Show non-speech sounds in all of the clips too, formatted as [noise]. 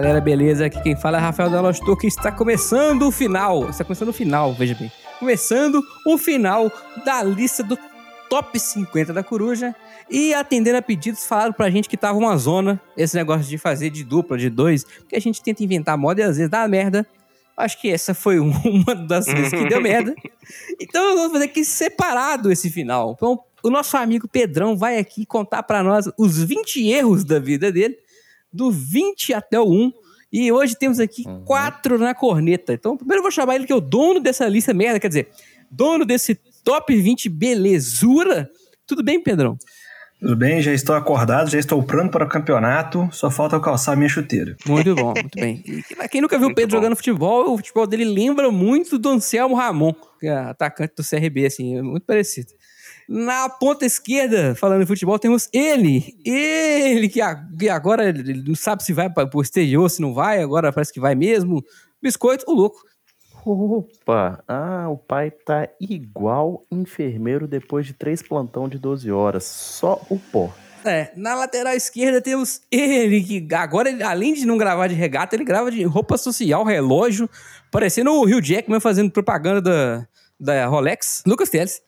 Galera, beleza? Aqui quem fala é Rafael Dalostor, que está começando o final. Está começando o final, veja bem. Começando o final da lista do top 50 da Coruja. E atendendo a pedidos, falaram pra gente que tava uma zona esse negócio de fazer de dupla, de dois, porque a gente tenta inventar moda e às vezes dá merda. Acho que essa foi [laughs] uma das vezes que deu merda. Então eu vou fazer aqui separado esse final. Então, o nosso amigo Pedrão vai aqui contar para nós os 20 erros da vida dele do 20 até o 1. E hoje temos aqui uhum. quatro na corneta. Então, primeiro eu vou chamar ele que é o dono dessa lista merda, quer dizer, dono desse top 20 belezura. Tudo bem, Pedrão? Tudo bem, já estou acordado, já estou pronto para o campeonato, só falta eu calçar minha chuteira. Muito bom, muito bem. E quem nunca viu o Pedro jogando futebol, o futebol dele lembra muito do Anselmo Ramon, que é atacante do CRB, assim, é muito parecido. Na ponta esquerda, falando em futebol, temos ele. Ele que, agora ele não sabe se vai para o exterior, se não vai, agora parece que vai mesmo. Biscoito, o louco. Opa, ah, o pai tá igual enfermeiro depois de três plantão de 12 horas, só o pó. É, na lateral esquerda temos ele, que agora, além de não gravar de regata, ele grava de roupa social, relógio, parecendo o Rio Jackman fazendo propaganda da, da Rolex. Lucas Teles.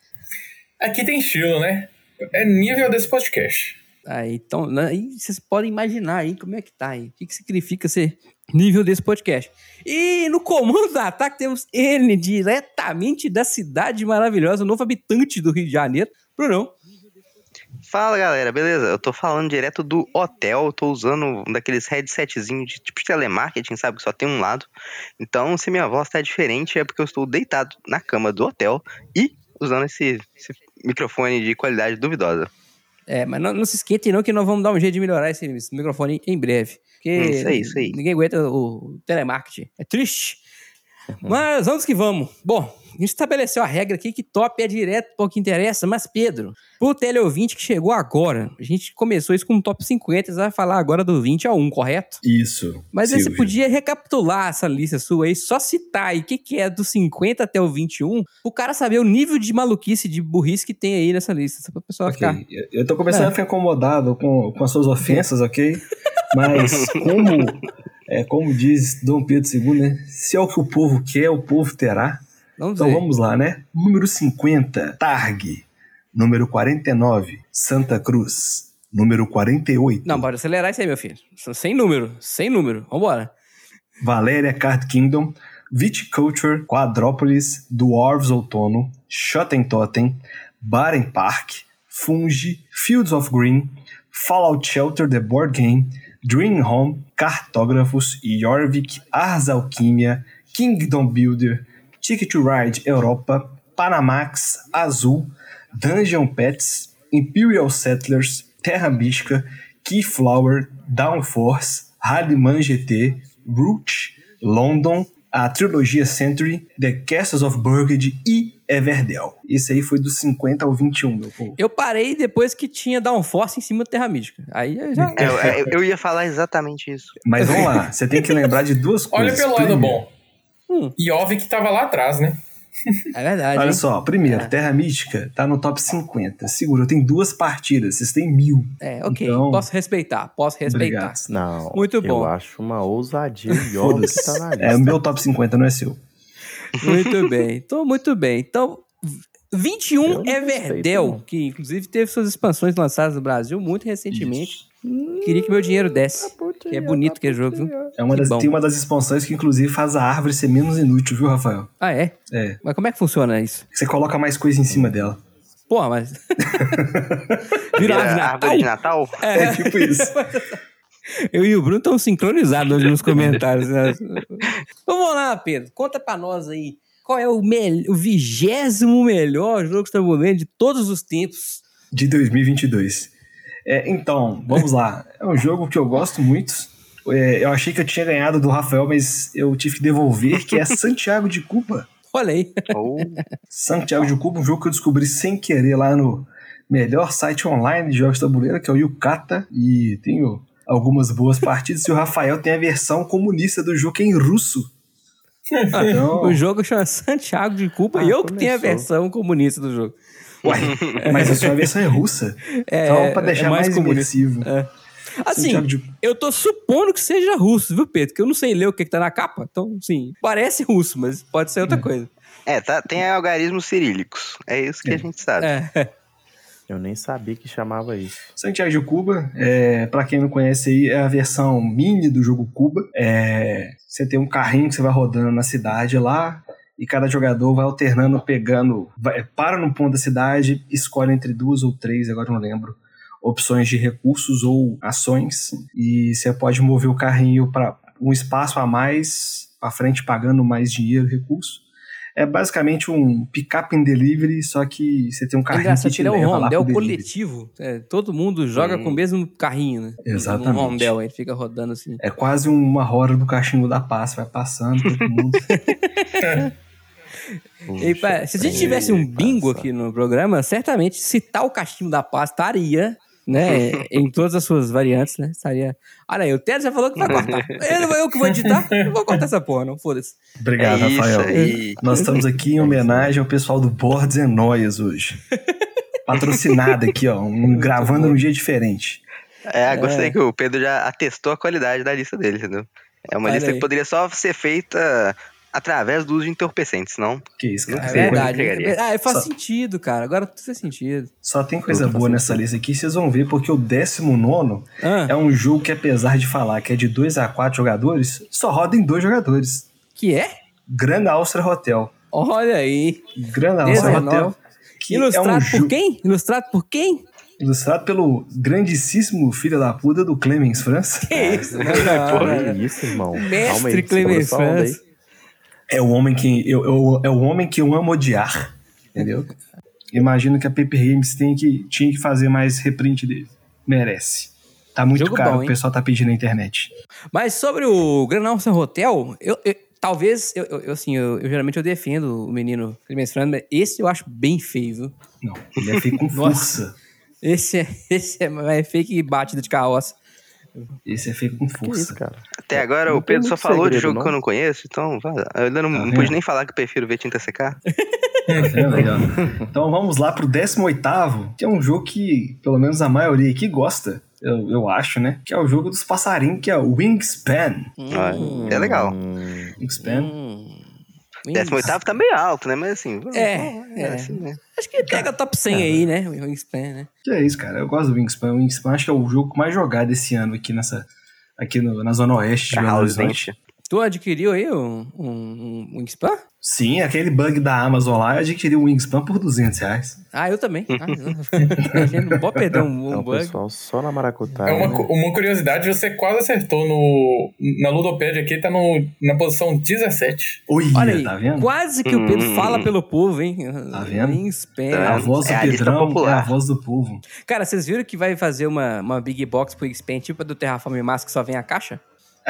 Aqui tem estilo, né? É nível desse podcast. Aí, então, aí vocês podem imaginar aí como é que tá aí. O que, que significa ser nível desse podcast. E no comando do ataque temos ele, diretamente da cidade maravilhosa, novo habitante do Rio de Janeiro, Brunão. Fala galera, beleza? Eu tô falando direto do hotel, tô usando um daqueles headsetzinhos de tipo de telemarketing, sabe? Que só tem um lado. Então, se minha voz tá diferente, é porque eu estou deitado na cama do hotel e usando esse, esse microfone de qualidade duvidosa. É, mas não, não, se esquente não que nós vamos dar um jeito de melhorar esse, esse microfone em breve. Porque isso aí, isso aí. ninguém aguenta o telemarketing. É triste. Mas vamos que vamos. Bom, a gente estabeleceu a regra aqui que top é direto para o que interessa, mas Pedro, pro teleouvinte que chegou agora, a gente começou isso com um top 50, você vai falar agora do 20 a 1, correto? Isso. Mas aí você podia recapitular essa lista sua aí, só citar aí o que, que é do 50 até o 21, o cara saber o nível de maluquice, de burrice que tem aí nessa lista, só pra pessoa okay. ficar... Eu tô começando é. a ficar incomodado com, com as suas ofensas, ok? [laughs] Mas [laughs] como... É, como diz Dom Pedro II, né? Se é o que o povo quer, o povo terá. Vamos então ver. vamos lá, né? Número 50, Targ. Número 49, Santa Cruz. Número 48. Não, bora acelerar isso aí, meu filho. Sem número, sem número. Vambora. Valéria Card Kingdom, Viticulture, Quadrópolis, Dwarves Outono, Schottentotten, Baren Park, Fungi, Fields of Green, Fallout Shelter The Board Game, Dream Home, Cartógrafos, Jorvik, Ars Alquimia, Kingdom Builder, Ticket to Ride Europa, Panamax, Azul, Dungeon Pets, Imperial Settlers, Terra Mística, Keyflower, Downforce, Rallyman GT, Root, London, a trilogia Century, The Castles of Burgundy e Everdell. Isso aí foi dos 50 ao 21, meu povo. Eu parei depois que tinha Downforce em cima do Terra Mística. Aí eu já... É, eu, eu, ia falar exatamente isso. Mas vamos lá, você tem que lembrar de duas coisas. Olha pelo lado bom. Hum. E que tava lá atrás, né? [laughs] É verdade. Olha hein? só, primeiro, é. Terra Mística tá no top 50. Segura, tem duas partidas, vocês têm mil. É, ok. Então... Posso respeitar, posso respeitar. Obrigado. Não. Muito bom. Eu acho uma ousadia [laughs] que tá na lista. É, o meu top 50 não é seu. Muito [laughs] bem. Então, muito bem. Então, 21 é Verdel, que inclusive teve suas expansões lançadas no Brasil muito recentemente. Isso. Queria que meu dinheiro desse. Que é bonito aquele jogo, viu? É uma das, tem uma das expansões que, inclusive, faz a árvore ser menos inútil, viu, Rafael? Ah, é? É. Mas como é que funciona isso? Você coloca mais coisa em cima dela. Porra, mas. [laughs] Vira árvore de Natal? Árvore de Natal? É, é tipo isso. [laughs] Eu e o Bruno estão sincronizados hoje nos comentários. Né? Vamos lá, Pedro. Conta pra nós aí. Qual é o, o vigésimo melhor jogo de tabuleiro de todos os tempos? De 2022. É, então, vamos lá. É um jogo que eu gosto muito. é, eu achei que eu tinha ganhado do Rafael, mas eu tive que devolver, que é Santiago de Cuba. Olha aí. Ou Santiago de Cuba, um jogo que eu descobri sem querer lá no melhor site online de jogos de tabuleiro, que é o Yukata, e tenho algumas boas partidas, e o Rafael tem a versão comunista do jogo que é em russo. Então, O jogo chama Santiago de Cuba Ah, e eu que tenho a começou. versão comunista do jogo. Uai, [laughs] mas a sua versão é russa. É, então, pra é deixar mais mais, comunista. imersivo. É. Assim, Santiago de eu tô supondo que seja russo, viu, Pedro? Que eu não sei ler o que, que tá na capa. Então, sim, parece russo, mas pode ser outra coisa. É, tá, tem algarismos cirílicos. É isso que É. a gente sabe. É. Eu nem sabia que chamava isso. Santiago de Cuba, é, para quem não conhece aí, é a versão mini do jogo Cuba. É, você tem um carrinho que você vai rodando na cidade lá, e cada jogador vai alternando, pegando, vai- para no ponto da cidade, escolhe entre duas ou três, agora não lembro, opções de recursos ou ações, e você pode mover o carrinho para um espaço a mais, à frente pagando mais dinheiro, recurso. É basicamente um pick-up and delivery, só que você tem um É carrinho engraçado que te ele é um leva lá pro delivery. coletivo. É, todo mundo joga Hum. com o mesmo carrinho, né? Exatamente. Um rondel, ele fica rodando assim. É quase uma roda do cachimbo da paz, vai passando todo mundo. [laughs] Pá, se a gente tivesse um bingo aqui no programa, certamente citar o cachimbo da paz estaria, né? [laughs] em todas as suas variantes, né? Estaria. Olha aí, o Ted já falou que vai cortar. Eu, eu que vou editar, não vou cortar essa porra, não, foda-se. Obrigado, É Rafael. aí. Nós estamos aqui em homenagem ao pessoal do Boards and Noias hoje. Patrocinado aqui, ó, um, gravando num dia diferente. É, gostei É. que o Pedro já atestou a qualidade da lista dele, entendeu? É uma Olha lista aí. que poderia só ser feita através do uso de entorpecentes, não? Que isso, cara. É Sim, verdade. Ah, faz Só- sentido, cara. Agora tudo faz sentido. Só tem coisa Tudo boa nessa lista aqui, vocês vão ver, porque o 19 Ah, é um jogo que, apesar de falar que é de 2 a 4 jogadores, só roda em dois jogadores. que é? Grand Austria Hotel. Olha aí. Grand Austria 19. Hotel. Que Ilustrado é um por jogo quem? Ilustrado por quem? ilustrado pelo grandíssimo filho da puta do Clemens França. Que isso? [laughs] Não, Pô, que isso, irmão? Calma Mestre aí, Clemens. França. É o homem que eu, eu- é o homem que eu amo odiar, entendeu? Imagino que a Paper Games tem que, tinha que fazer mais reprint dele. Merece. Tá muito Jogo caro, bom, o pessoal tá pedindo na internet. Mas sobre o Grand Austria Hotel, eu, eu- talvez, eu, eu- assim, eu, eu geralmente eu defendo o menino Clemens França, mas esse eu acho bem feio, viu? Não, ele é feito com [laughs] força. Esse é, esse é mais feio que batida de carroça. Esse é feito com isso, força. cara? Até agora Não o Pedro só falou de segredo, jogo não. que eu não conheço, então eu ainda não, Tá não pude nem falar que eu prefiro ver tinta secar. Aí, ó? Então vamos lá pro 18, que é um jogo que, pelo menos a maioria aqui gosta. Eu, eu acho, né? Que é o jogo dos passarinhos, que é o Wingspan. É legal. Hum, Wingspan. Hum. 18 tá meio alto, né? Mas assim. É, é. assim, né? Acho que pega top 100 aí, né? O Wingspan, né? Que é isso, cara. Eu gosto do Wingspan. O Wingspan acho que é o jogo mais jogado esse ano aqui nessa. Aqui no- na Zona Oeste de Belo Horizonte. Tu adquiriu aí um, um, um Wingspan? Sim, aquele bug da Amazon lá, eu adquiri o Wingspan por 200 reais. Ah, eu também. Ah, [laughs] não. A gente não pode perder um, é um o bug. pessoal só na maracutaia. É uma, né? uma curiosidade, você quase acertou no. Na Ludopédia aqui, tá no, na posição 17. Oi, Olha aí, tá vendo? quase que o Pedro Hum. fala pelo povo, hein? Tá vendo? Wingspan. A voz do É Pedrão é popular. a voz do povo. Cara, vocês viram que vai fazer uma, uma Big Box pro Wingspan, tipo a do Terraform Mars, que só vem a caixa?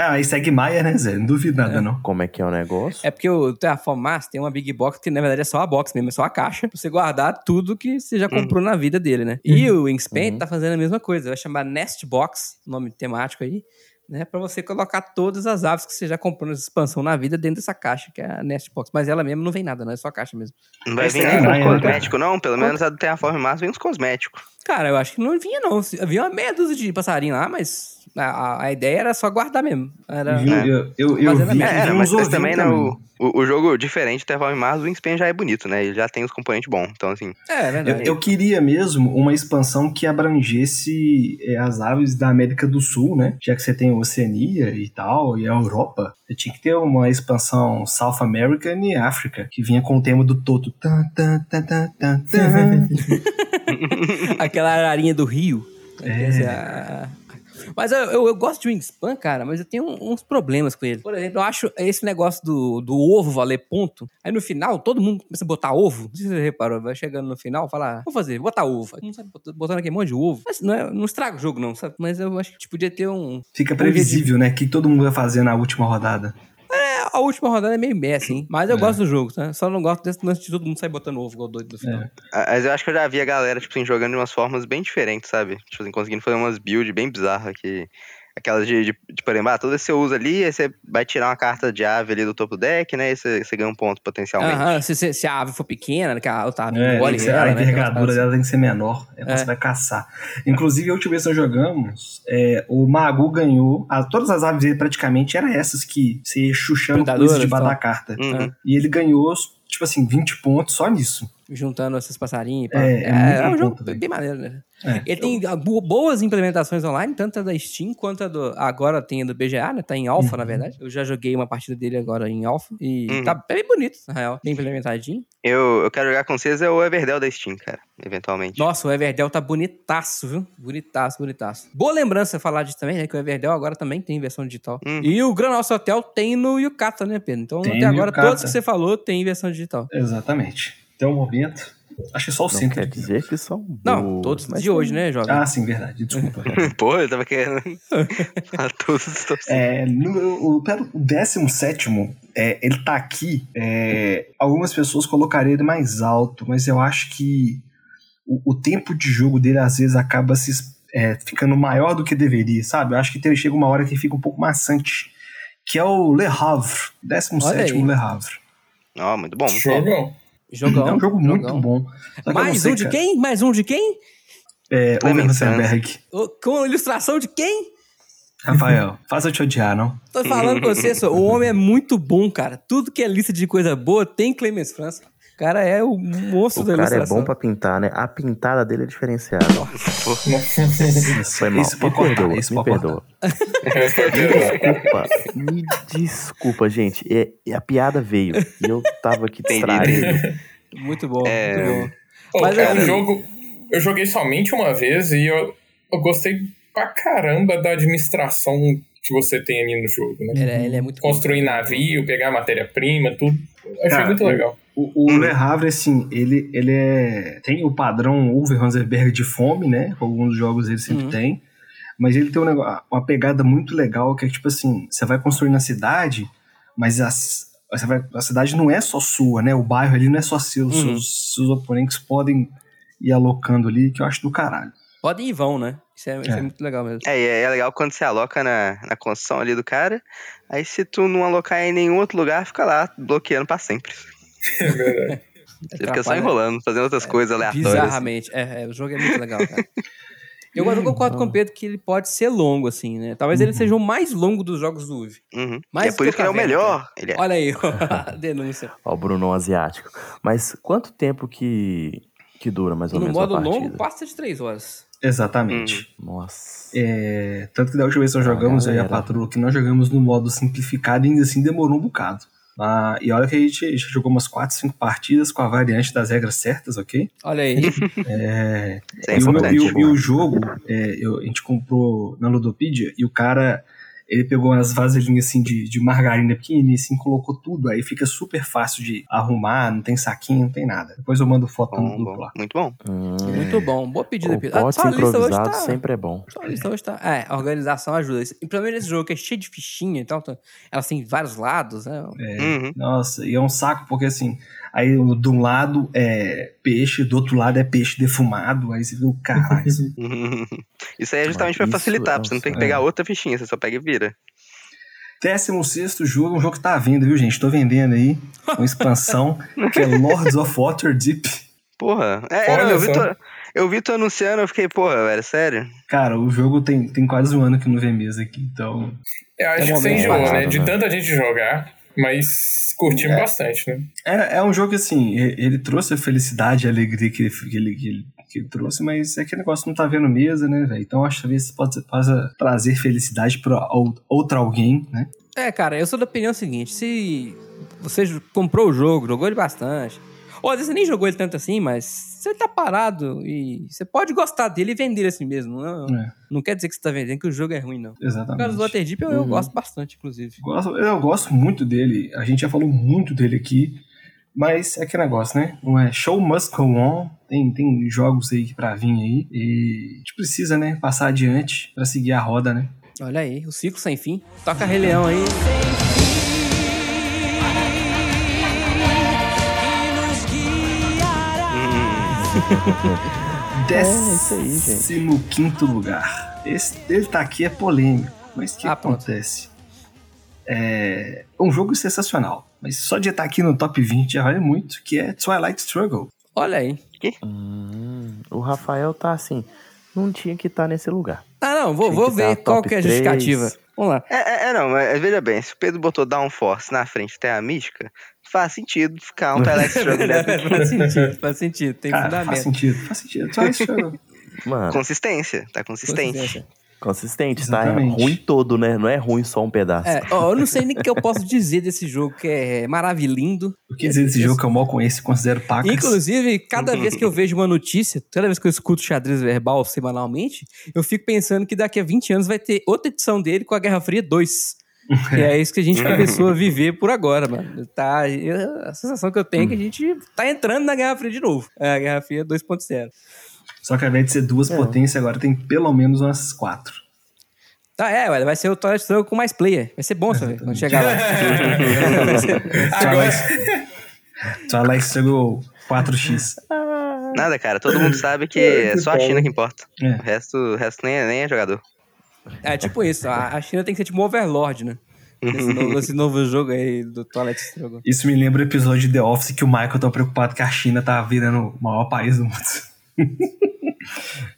Ah, aí segue Maia, né, Zé? Não duvido nada, não. Como é que é o negócio? É porque o Terraform Mars tem uma Big Box que na verdade é só a box mesmo, é só a caixa, pra você guardar tudo que você já comprou na vida dele, né? E o Wingspan Uhum. tá fazendo a mesma coisa, vai chamar Nest Box, nome temático aí, né? Pra você colocar todas as aves que você já comprou nessa expansão na vida dentro dessa caixa, que é a Nest Box. Mas ela mesmo não vem nada, não, é só a caixa mesmo. Não vai vir é com né, cosmético, não? Pelo menos a do Terraform Mars vem uns cosméticos. Cara, eu acho que não vinha, não. Havia uma meia dúzia de passarinho lá, mas a, a- ideia era só guardar mesmo. Era... Viu? É. Eu, eu, eu vi É, era, vi mas, também, né, também. o, o, o jogo diferente do Terraform Mars, o Wingspan já é bonito, né? Ele já tem os componentes bons. Então, assim, É, é Eu, verdade. eu queria mesmo uma expansão que abrangesse é, as aves da América do Sul, né? Já que você tem a Oceania e tal, e a Europa. Eu tinha que ter uma expansão South American e África, que vinha com o tema do Toto. Tan, tan, tan, tan, tan, tan. [laughs] [laughs] Aquela ararinha do rio. É. Quer dizer, a- Mas eu, eu, eu gosto de Wingspan, cara, mas eu tenho um- uns problemas com ele. Por exemplo, eu acho esse negócio do, do ovo valer ponto. Aí no final, todo mundo começa a botar ovo. Não sei se você reparou, vai chegando no final, fala, vou fazer, botar ovo. Aí não sabe, botando- botando aquele monte de ovo. Mas não, é- não estraga o jogo, não, sabe? Mas eu acho que tipo, podia ter um. Fica previsível, né? O que todo mundo vai fazer na última rodada. É, a última rodada é meio meh, assim. Mas eu gosto do jogo, tá? Só não gosto desse lance de todo mundo sair botando ovo igual doido no final. É. Mas eu acho que eu já vi a galera, tipo assim, jogando de umas formas bem diferentes, sabe? Tipo assim, conseguindo fazer umas builds bem bizarras que. Aquelas de, de, de por exemplo, ah, que você usa ali, aí você vai tirar uma carta de ave ali do topo do deck, né? E você, você ganha um ponto potencialmente. Aham, se, se- se a ave for pequena, né, que a outra ave É, engole ser- ela, a né, envergadura paradas dela tem que ser menor. É quando É. você vai caçar. Inclusive, a última vez que nós jogamos, é, o Magu ganhou. a- todas as aves dele praticamente eram essas que você ia chuchando coisa debaixo tal. da carta. Uhum. E ele ganhou, tipo assim, 20 pontos só nisso. juntando esses passarinhos. e pá. É, é É, é um jogo bem maneiro, né? É. Ele tem bo- boas implementações online, tanto a da Steam quanto a do. Agora tem a do BGA, né? Tá em alpha, na verdade. Eu já joguei uma partida dele agora em alpha. E Uhum. tá bem bonito, na real. Bem implementadinho. Eu, eu quero jogar com vocês é o Everdell da Steam, cara, eventualmente. Nossa, o Everdell tá bonitaço, viu? Bonitaço, bonitaço. Boa lembrança falar disso também, né? Que o Everdell agora também tem versão digital. Hum. E o Gran Nosso Hotel tem no Yukata, né, Pedro? Então, Tem até agora, todos que você falou tem versão digital. Exatamente. Até o momento. Acho que só o Não centro. quer dizer que são Não, boas, todos mas de hoje, né, jovem? Ah, sim, verdade. Desculpa. [laughs] Pô, eu tava querendo [laughs] falar todos os torcedores. É, no, o, pera, o 17, é, ele tá aqui. é, algumas pessoas colocariam ele mais alto, mas eu acho que o, o tempo de jogo dele às vezes acaba se, é, ficando maior do que deveria, sabe? Eu acho que tem, chega uma hora que fica um pouco maçante. Que é o Le Havre, 17 aí. Le Havre. Ó, muito bom. muito bom. Jogão. Jogão. é um jogo muito jogão. bom. Mais sei, um de cara. quem? Mais um de quem? É, Clemens Over Santos. Rosenberg. Com ilustração de quem? Rafael, faça eu te odiar, não? Tô falando com você, [laughs] só, o homem é muito bom, cara. Tudo que é lista de coisa boa tem Clemens França. O cara é o monstro O da cara é bom pra pintar, né? A pintada dele é diferenciada. Foi mal. Isso me perdoa, isso me perdoa. Desculpa, me desculpa, gente. É, é a piada veio e eu tava aqui distraído. Muito bom, É. muito bom. Pô, Mas é assim- um jogo. Eu joguei somente uma vez e eu, eu gostei pra caramba da administração que você tem ali no jogo, né? Ele, é- ele é muito bom. Construir navio, pegar matéria-prima, tudo. Eu Achei Cara, muito legal. O, o Le Havre, assim, ele, ele é. Tem o padrão Uwe Rosenberg de fome, né? Alguns jogos ele sempre Uhum. tem. Mas ele tem um negócio, uma pegada muito legal, que é tipo assim: você vai construir na cidade, mas as, vai, a cidade não é só sua, né? O bairro ali não é só seu. Uhum. Seus, seus oponentes podem ir alocando ali, que eu acho do caralho. Pode ir em vão, né? Isso é, isso é É. muito legal mesmo. É, e é legal quando você aloca na, na construção ali do cara. Aí se tu não alocar em nenhum outro lugar, fica lá bloqueando pra sempre. [laughs] Você fica só enrolando, fazendo outras coisas aleatórias. Bizarramente. É, é, o jogo é muito legal, cara. Eu, eu concordo com o Pedro que ele pode ser longo, assim, né? Talvez ele seja o mais longo dos jogos do UV. Uhum. Mais E é por isso que ele é o melhor. Ele é. Olha aí, [laughs] denúncia. Ó, o Brunão asiático. Mas quanto tempo que, que dura mais ou No menos modo a partida? longo, passa de três horas. Exatamente. Nossa. É, tanto que da última vez que nós Ah, jogamos aí a patroa, que nós jogamos no modo simplificado e ainda assim demorou um bocado. Ah, e olha que a gente, a gente jogou umas 4, 5 partidas com a variante das regras certas, ok? Olha aí. [laughs] É, é e, o, importante. e o- e o jogo, é, eu- a gente comprou na Ludopedia e o cara, ele pegou umas vasilhinhas assim de, de margarina pequenininha assim, colocou tudo, aí fica super fácil de arrumar, não tem saquinho, não tem nada. Depois eu mando foto no Bom, grupo bom. lá. Muito bom. Hum, Muito bom. Boa pedida, o. Ah, a lista hoje improvisado tá... sempre é bom. Só a lista hoje tá... É, organização ajuda. E pelo menos esse jogo que é cheio de fichinha e tal, tá- elas têm vários lados, né? Uhum. Nossa, e é um saco porque assim, aí de um lado é peixe, do outro lado é peixe defumado, aí você vê o caralho. [laughs] [laughs] Isso aí é justamente pra Isso facilitar, é pra você não ter que pegar outra fichinha, você só pega e vira. 16 jogo, um jogo que tá à venda, viu, gente? Tô vendendo aí uma expansão [laughs] que é Lords of Waterdeep. Porra. É, Olha não, eu, vi tu, eu vi tu anunciando, eu fiquei, porra, velho, sério? Cara, o jogo tem, tem quase um ano que não vê mesa aqui, então. Eu acho É que você enjoou, né? De tanta gente jogar, mas curtimos bastante, né? É, é um jogo que, assim, ele trouxe a felicidade e a alegria que ele, que ele, que ele, que ele trouxe, mas é aquele negócio não tá vendo mesa, né, velho? Então acho que talvez pode, possa trazer felicidade pra ou- outra alguém, né? É, cara, eu sou da opinião seguinte: se você comprou o jogo, jogou ele bastante, ou às vezes você nem jogou ele tanto assim, mas você tá parado e você pode gostar dele e vender assim mesmo. Não, É, não quer dizer que você tá vendendo que o jogo é ruim, não. O exatamente. caso do Waterdeep eu, eu Uhum. gosto bastante, inclusive. Gosto- eu gosto muito dele. A gente já falou muito dele aqui. Mas é aquele negócio, né? Não é show must go on. Tem, tem jogos aí pra vir aí. E a gente precisa, né? Passar adiante pra seguir a roda, né? Olha aí, o ciclo sem fim. Toca Rei Leão aí. isso [laughs] aí, gente. Décimo quinto lugar. Esse dele tá aqui é polêmico. Mas o que Ah, pronto. acontece? É um jogo sensacional. Mas só de estar aqui no top 20 já vale muito, que é Twilight Struggle. Olha aí. Hum, o Rafael tá assim, não tinha que estar nesse lugar. Ah, não, vou, vou que ver tá qual que é a justificativa. Vamos lá. É, é, é, não, mas veja bem, se o Pedro botou Downforce na frente até a mística, faz sentido ficar um Twilight Struggle [laughs] dentro. faz sentido, faz sentido. Tem Cara, faz fundamento. sentido, faz sentido. Twilight Struggle. Mano, Consistência, tá consistente. Consistência. consistente, tá? É Exatamente. ruim todo, né? Não é ruim só um pedaço. É, ó, eu não sei nem o que eu posso dizer desse jogo, que é maravilhindo. O que dizer desse jogo que eu mal conheço e considero pacas? Inclusive, cada vez que eu vejo uma notícia, toda vez que eu escuto xadrez verbal semanalmente, eu fico pensando que daqui a 20 anos vai ter outra edição dele com a Guerra Fria 2. Que [laughs] é isso que a gente [laughs] começou a viver por agora, mano. Tá, a sensação que eu tenho é que a gente tá entrando na Guerra Fria de novo. É a Guerra Fria 2.0. Só que ao invés de ser duas É. potências, agora tem pelo menos umas quatro. Tá, é, ué, vai ser o Twilight Struggle com mais player. Vai ser bom, sabe? Quando chegar lá. [laughs] Vai ser- Agora, Twilight Struggle 4X. Nada, cara, todo mundo sabe que é só a China que importa. É. O resto, o resto nem, é, nem é jogador. É tipo isso, a, a China tem que ser tipo um Overlord, né? Nesse novo, nesse novo jogo aí do Twilight Struggle. Isso me lembra o episódio de The Office que o Michael tá preocupado que a China tá virando o maior país do mundo. [laughs]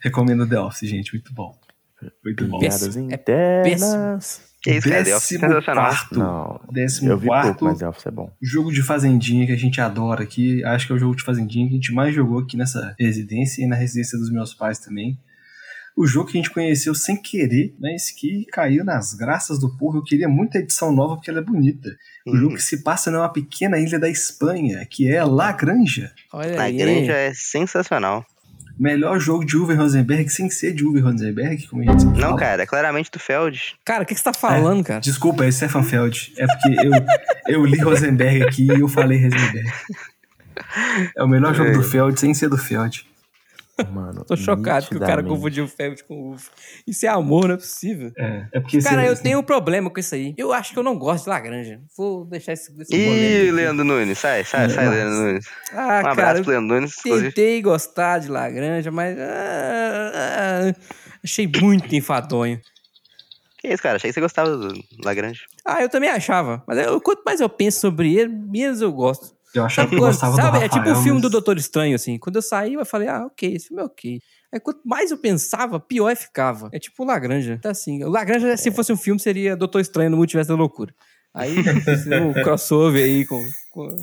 Recomendo The Office, gente. Muito bom. Muito bom. Piadas É internas. Que isso, cara, The Office é sensacional. quarto. Não, Décimo eu vi quarto. pouco, mas The Office é bom. Jogo de fazendinha que a gente adora aqui. Acho que é o jogo de fazendinha que a gente mais jogou aqui nessa residência e na residência dos meus pais também. O jogo que a gente conheceu sem querer, mas que caiu nas graças do povo. Eu queria muito a edição nova porque ela é bonita. O Uhum. jogo que se passa numa pequena ilha da Espanha, que é La Granja. Olha A aí. granja é sensacional. Melhor jogo de Uwe Rosenberg sem ser de Uwe Rosenberg, como a gente Não, fala. cara, é claramente do Feld. Cara, o que, que você tá falando, cara? Desculpa, é Stefan Feld. É porque eu, eu li Rosenberg aqui e eu falei Rosenberg. É o melhor jogo do Feld sem ser do Feld. Mano, Tô chocado que o cara confundiu o Feld com o Uff. Isso é amor, não é possível. É, é porque Cara, você- eu tenho um problema com isso aí. Eu acho que eu não gosto de Lagranja. Vou deixar esse, esse Ih. Leandro Nunes, sai, sai, sai, Nossa. Leandro Nunes. Ah, Um cara, abraço eu pro Leandro Nunes, tentei gostar de Lagranja, mas... ah, ah, achei muito enfadonho. Que isso, cara? Achei que você gostava do Lagrange. Ah, eu também achava. Mas eu- quanto mais eu penso sobre ele, menos eu gosto. Eu achava que eu gostava sabe, do é tipo Rafael, o filme mas- do Doutor Estranho, assim. Quando eu saí, eu falei, ah, ok, esse filme é ok. Aí quanto mais eu pensava, pior é ficava. É tipo o Lagranja. Tá assim. O Lagranja, se fosse um filme, seria Doutor Estranho no Multiverso da Loucura. Aí, [laughs] um crossover aí com. com- É,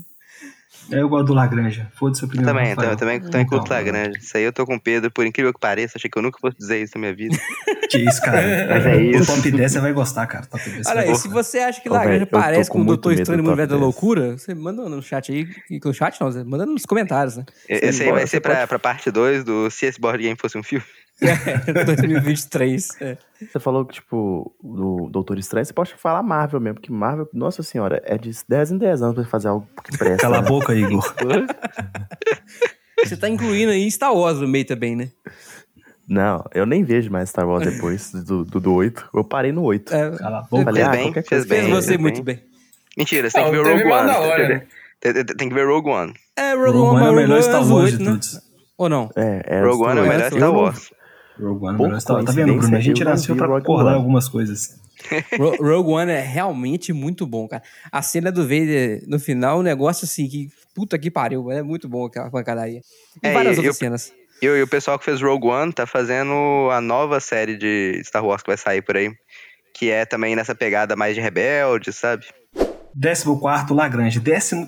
eu gosto do Lagranja. Foda-se a opinião. do Também, Rafael. também, também, também curto Então, Lagrange. Isso aí eu tô com o Pedro, por incrível que pareça, achei que eu nunca fosse dizer isso na minha vida. Que isso, cara. [laughs] Mas é O isso. top 10 você vai gostar, cara. Top 10 você Olha aí, se você acha que eu tô parece com o muito Doutor Estranho no Multiverso da top 10. Loucura, você manda no chat aí. E No chat não, você manda nos comentários, né? Esse aí vai ser pra, pode- pra parte 2 do Se Esse Board Game Fosse um Filme. [laughs] É, 2023. É. Você falou que, tipo, do Doutor Estranho, você pode falar Marvel mesmo, porque Marvel, nossa senhora, é de 10 em 10 anos pra fazer algo que presta. Cala a né? boca, Igor. [laughs] Você tá incluindo aí Star Wars no meio também, né? Não, eu nem vejo mais Star Wars depois do, do, do 8. Eu parei no 8. É, Cala a boca. falei, Fez ah, bem, fez bem. fez você bem. muito bem. Mentira, você tem que ver teve Rogue One. Tem, tem- tem que ver Rogue One. É, Rogue One é o melhor Star Wars de né? todos. Ou não? É, é Rogue One é o melhor Star Wars. Rogue One, melhor Star Wars. Tá vendo, Bruno? A gente nasceu pra Rogue One. algumas coisas. [laughs] Ro- Rogue One é realmente muito bom, cara. A cena do Vader no final, um negócio assim que. Puta que pariu, é muito bom aquela pancadaria. E É, várias e outras eu- cenas. E, o- e o pessoal que fez Rogue One tá fazendo a nova série de Star Wars que vai sair por aí. Que é também nessa pegada mais de rebelde, sabe? 14 Lagrange. 13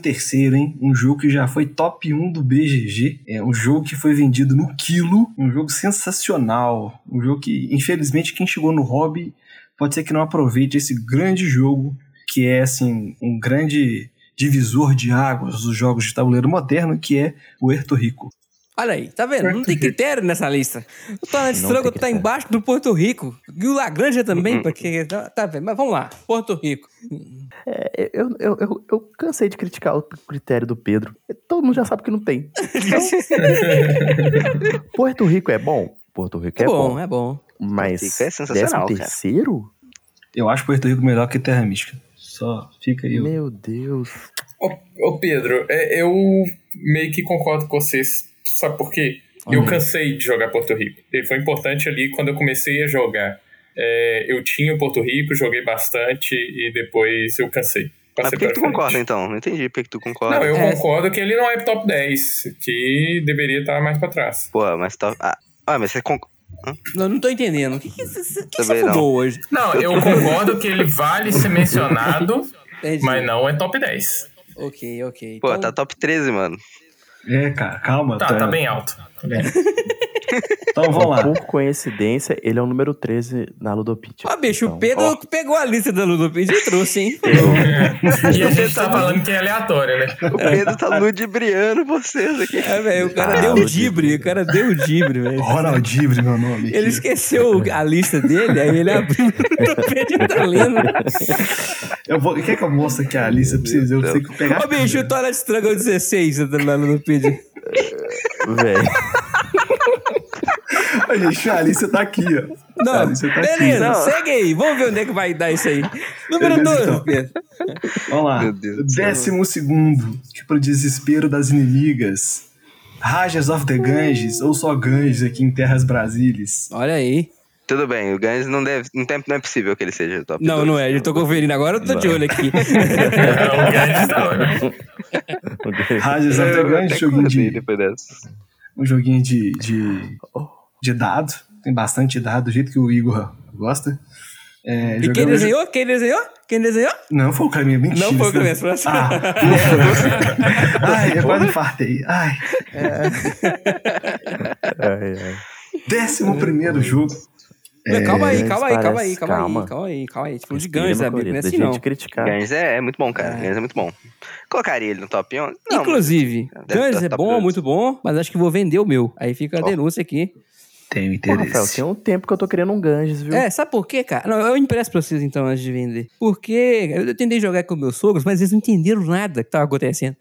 hein? Um jogo que já foi top 1 do BGG. É um jogo que foi vendido no quilo. Um jogo sensacional. Um jogo que, infelizmente, quem chegou no hobby pode ser que não aproveite esse grande jogo, que é, assim, um grande divisor de águas dos jogos de tabuleiro moderno, que é o Puerto Rico. Olha aí, tá vendo? Não tem critério nessa lista. O tem tá embaixo do Porto Rico. E o Lagrange também, porque. Tá tá vendo? Mas vamos lá, Porto Rico. É, eu, eu, eu, eu cansei de criticar o critério do Pedro. Todo mundo já sabe que não tem. [laughs] Porto Rico é bom? Porto Rico É é, bom, bom. é bom. Mas Porto Rico é sensacional, décimo terceiro? Eu acho Porto Rico melhor que Terra Mística. Só fica aí. Meu Deus. Ô, ô, Pedro, é, eu meio que concordo com vocês. Sabe por quê? Eu cansei de jogar Porto Rico. Ele foi importante ali quando eu comecei a jogar. É, eu tinha o Porto Rico, joguei bastante e depois eu cansei. Mas por que, que tu concorda, então? Não entendi por que, que tu concorda. Não, eu É. concordo que ele não é top 10, que deveria estar mais pra trás. Pô, mas tá... Ah, ah, mas você concorda... Não, não tô entendendo. O que, que, que, que você fumou hoje? Não, eu concordo que ele vale ser mencionado, mas não é top 10. Ok, ok. Pô, Então, tá top 13, mano. É, cara, calma. Tá, tá. Tá bem alto. [laughs] Então vamos lá. Por coincidência, ele é o número 13 na Ludopedia. Ó, bicho, o Então, Pedro pegou a lista da Ludopedia e trouxe, hein? [laughs] E a gente tá falando que é aleatório, né? O Pedro tá ludibriando vocês aqui. É, velho, o cara Ah, deu o o dibre, o cara deu o dibre, velho. Ronaldibre, meu nome. Ele esqueceu a lista dele, aí ele abriu o Ludopedia e tá lendo. Eu vou... Quer que eu mostre aqui a lista pra vocês? Eu tenho que pegar. Ó, bicho, o Toilet Struggle 16 na Ludopedia. Velho. A gente, a lista tá aqui, ó. Não, tá aqui. beleza, Não. segue aí. Vamos ver onde é que vai dar isso aí. Número Beleza, 2, então. Vamos lá. Décimo segundo, que pro desespero das inimigas. Rajas of the Ganges, ou só Ganges aqui em Terras Brasílias. Olha aí. Tudo bem, o Gans não deve. Não, tem, não é possível que ele seja top Não, 2. não é. Eu tô conferindo agora, eu tô de olho aqui. O. Rajas of the Ganges, joguinho de, um joguinho de, de, de dado. Tem bastante dado, do jeito que o Igor gosta. É, E quem desenhou? Quem desenhou? Quem desenhou? Não foi o caminho, mentira. Não foi o isso Clemente França. Ah, ai, eu quase infartei. Ai. Ai, ai. Décimo primeiro jogo. Não, calma aí, Gans calma aí, calma aí, parece- calma aí, calma. calma aí, calma aí. Tipo de meu amigo, não é assim não. criticar. Gans é, é muito bom, cara. Gans é muito bom. Colocaria ele no top 1? Não, Inclusive, tá é top bom, muito bom, mas acho que vou vender o meu. Aí fica a denúncia aqui. Tenho Pô, Rafael, interesse. tem um tempo que eu tô querendo um Ganges, viu? É, sabe por quê, cara? Não, eu empresto pra vocês então antes de vender. Porque eu tentei jogar com meus sogros, mas eles não entenderam nada que tava acontecendo.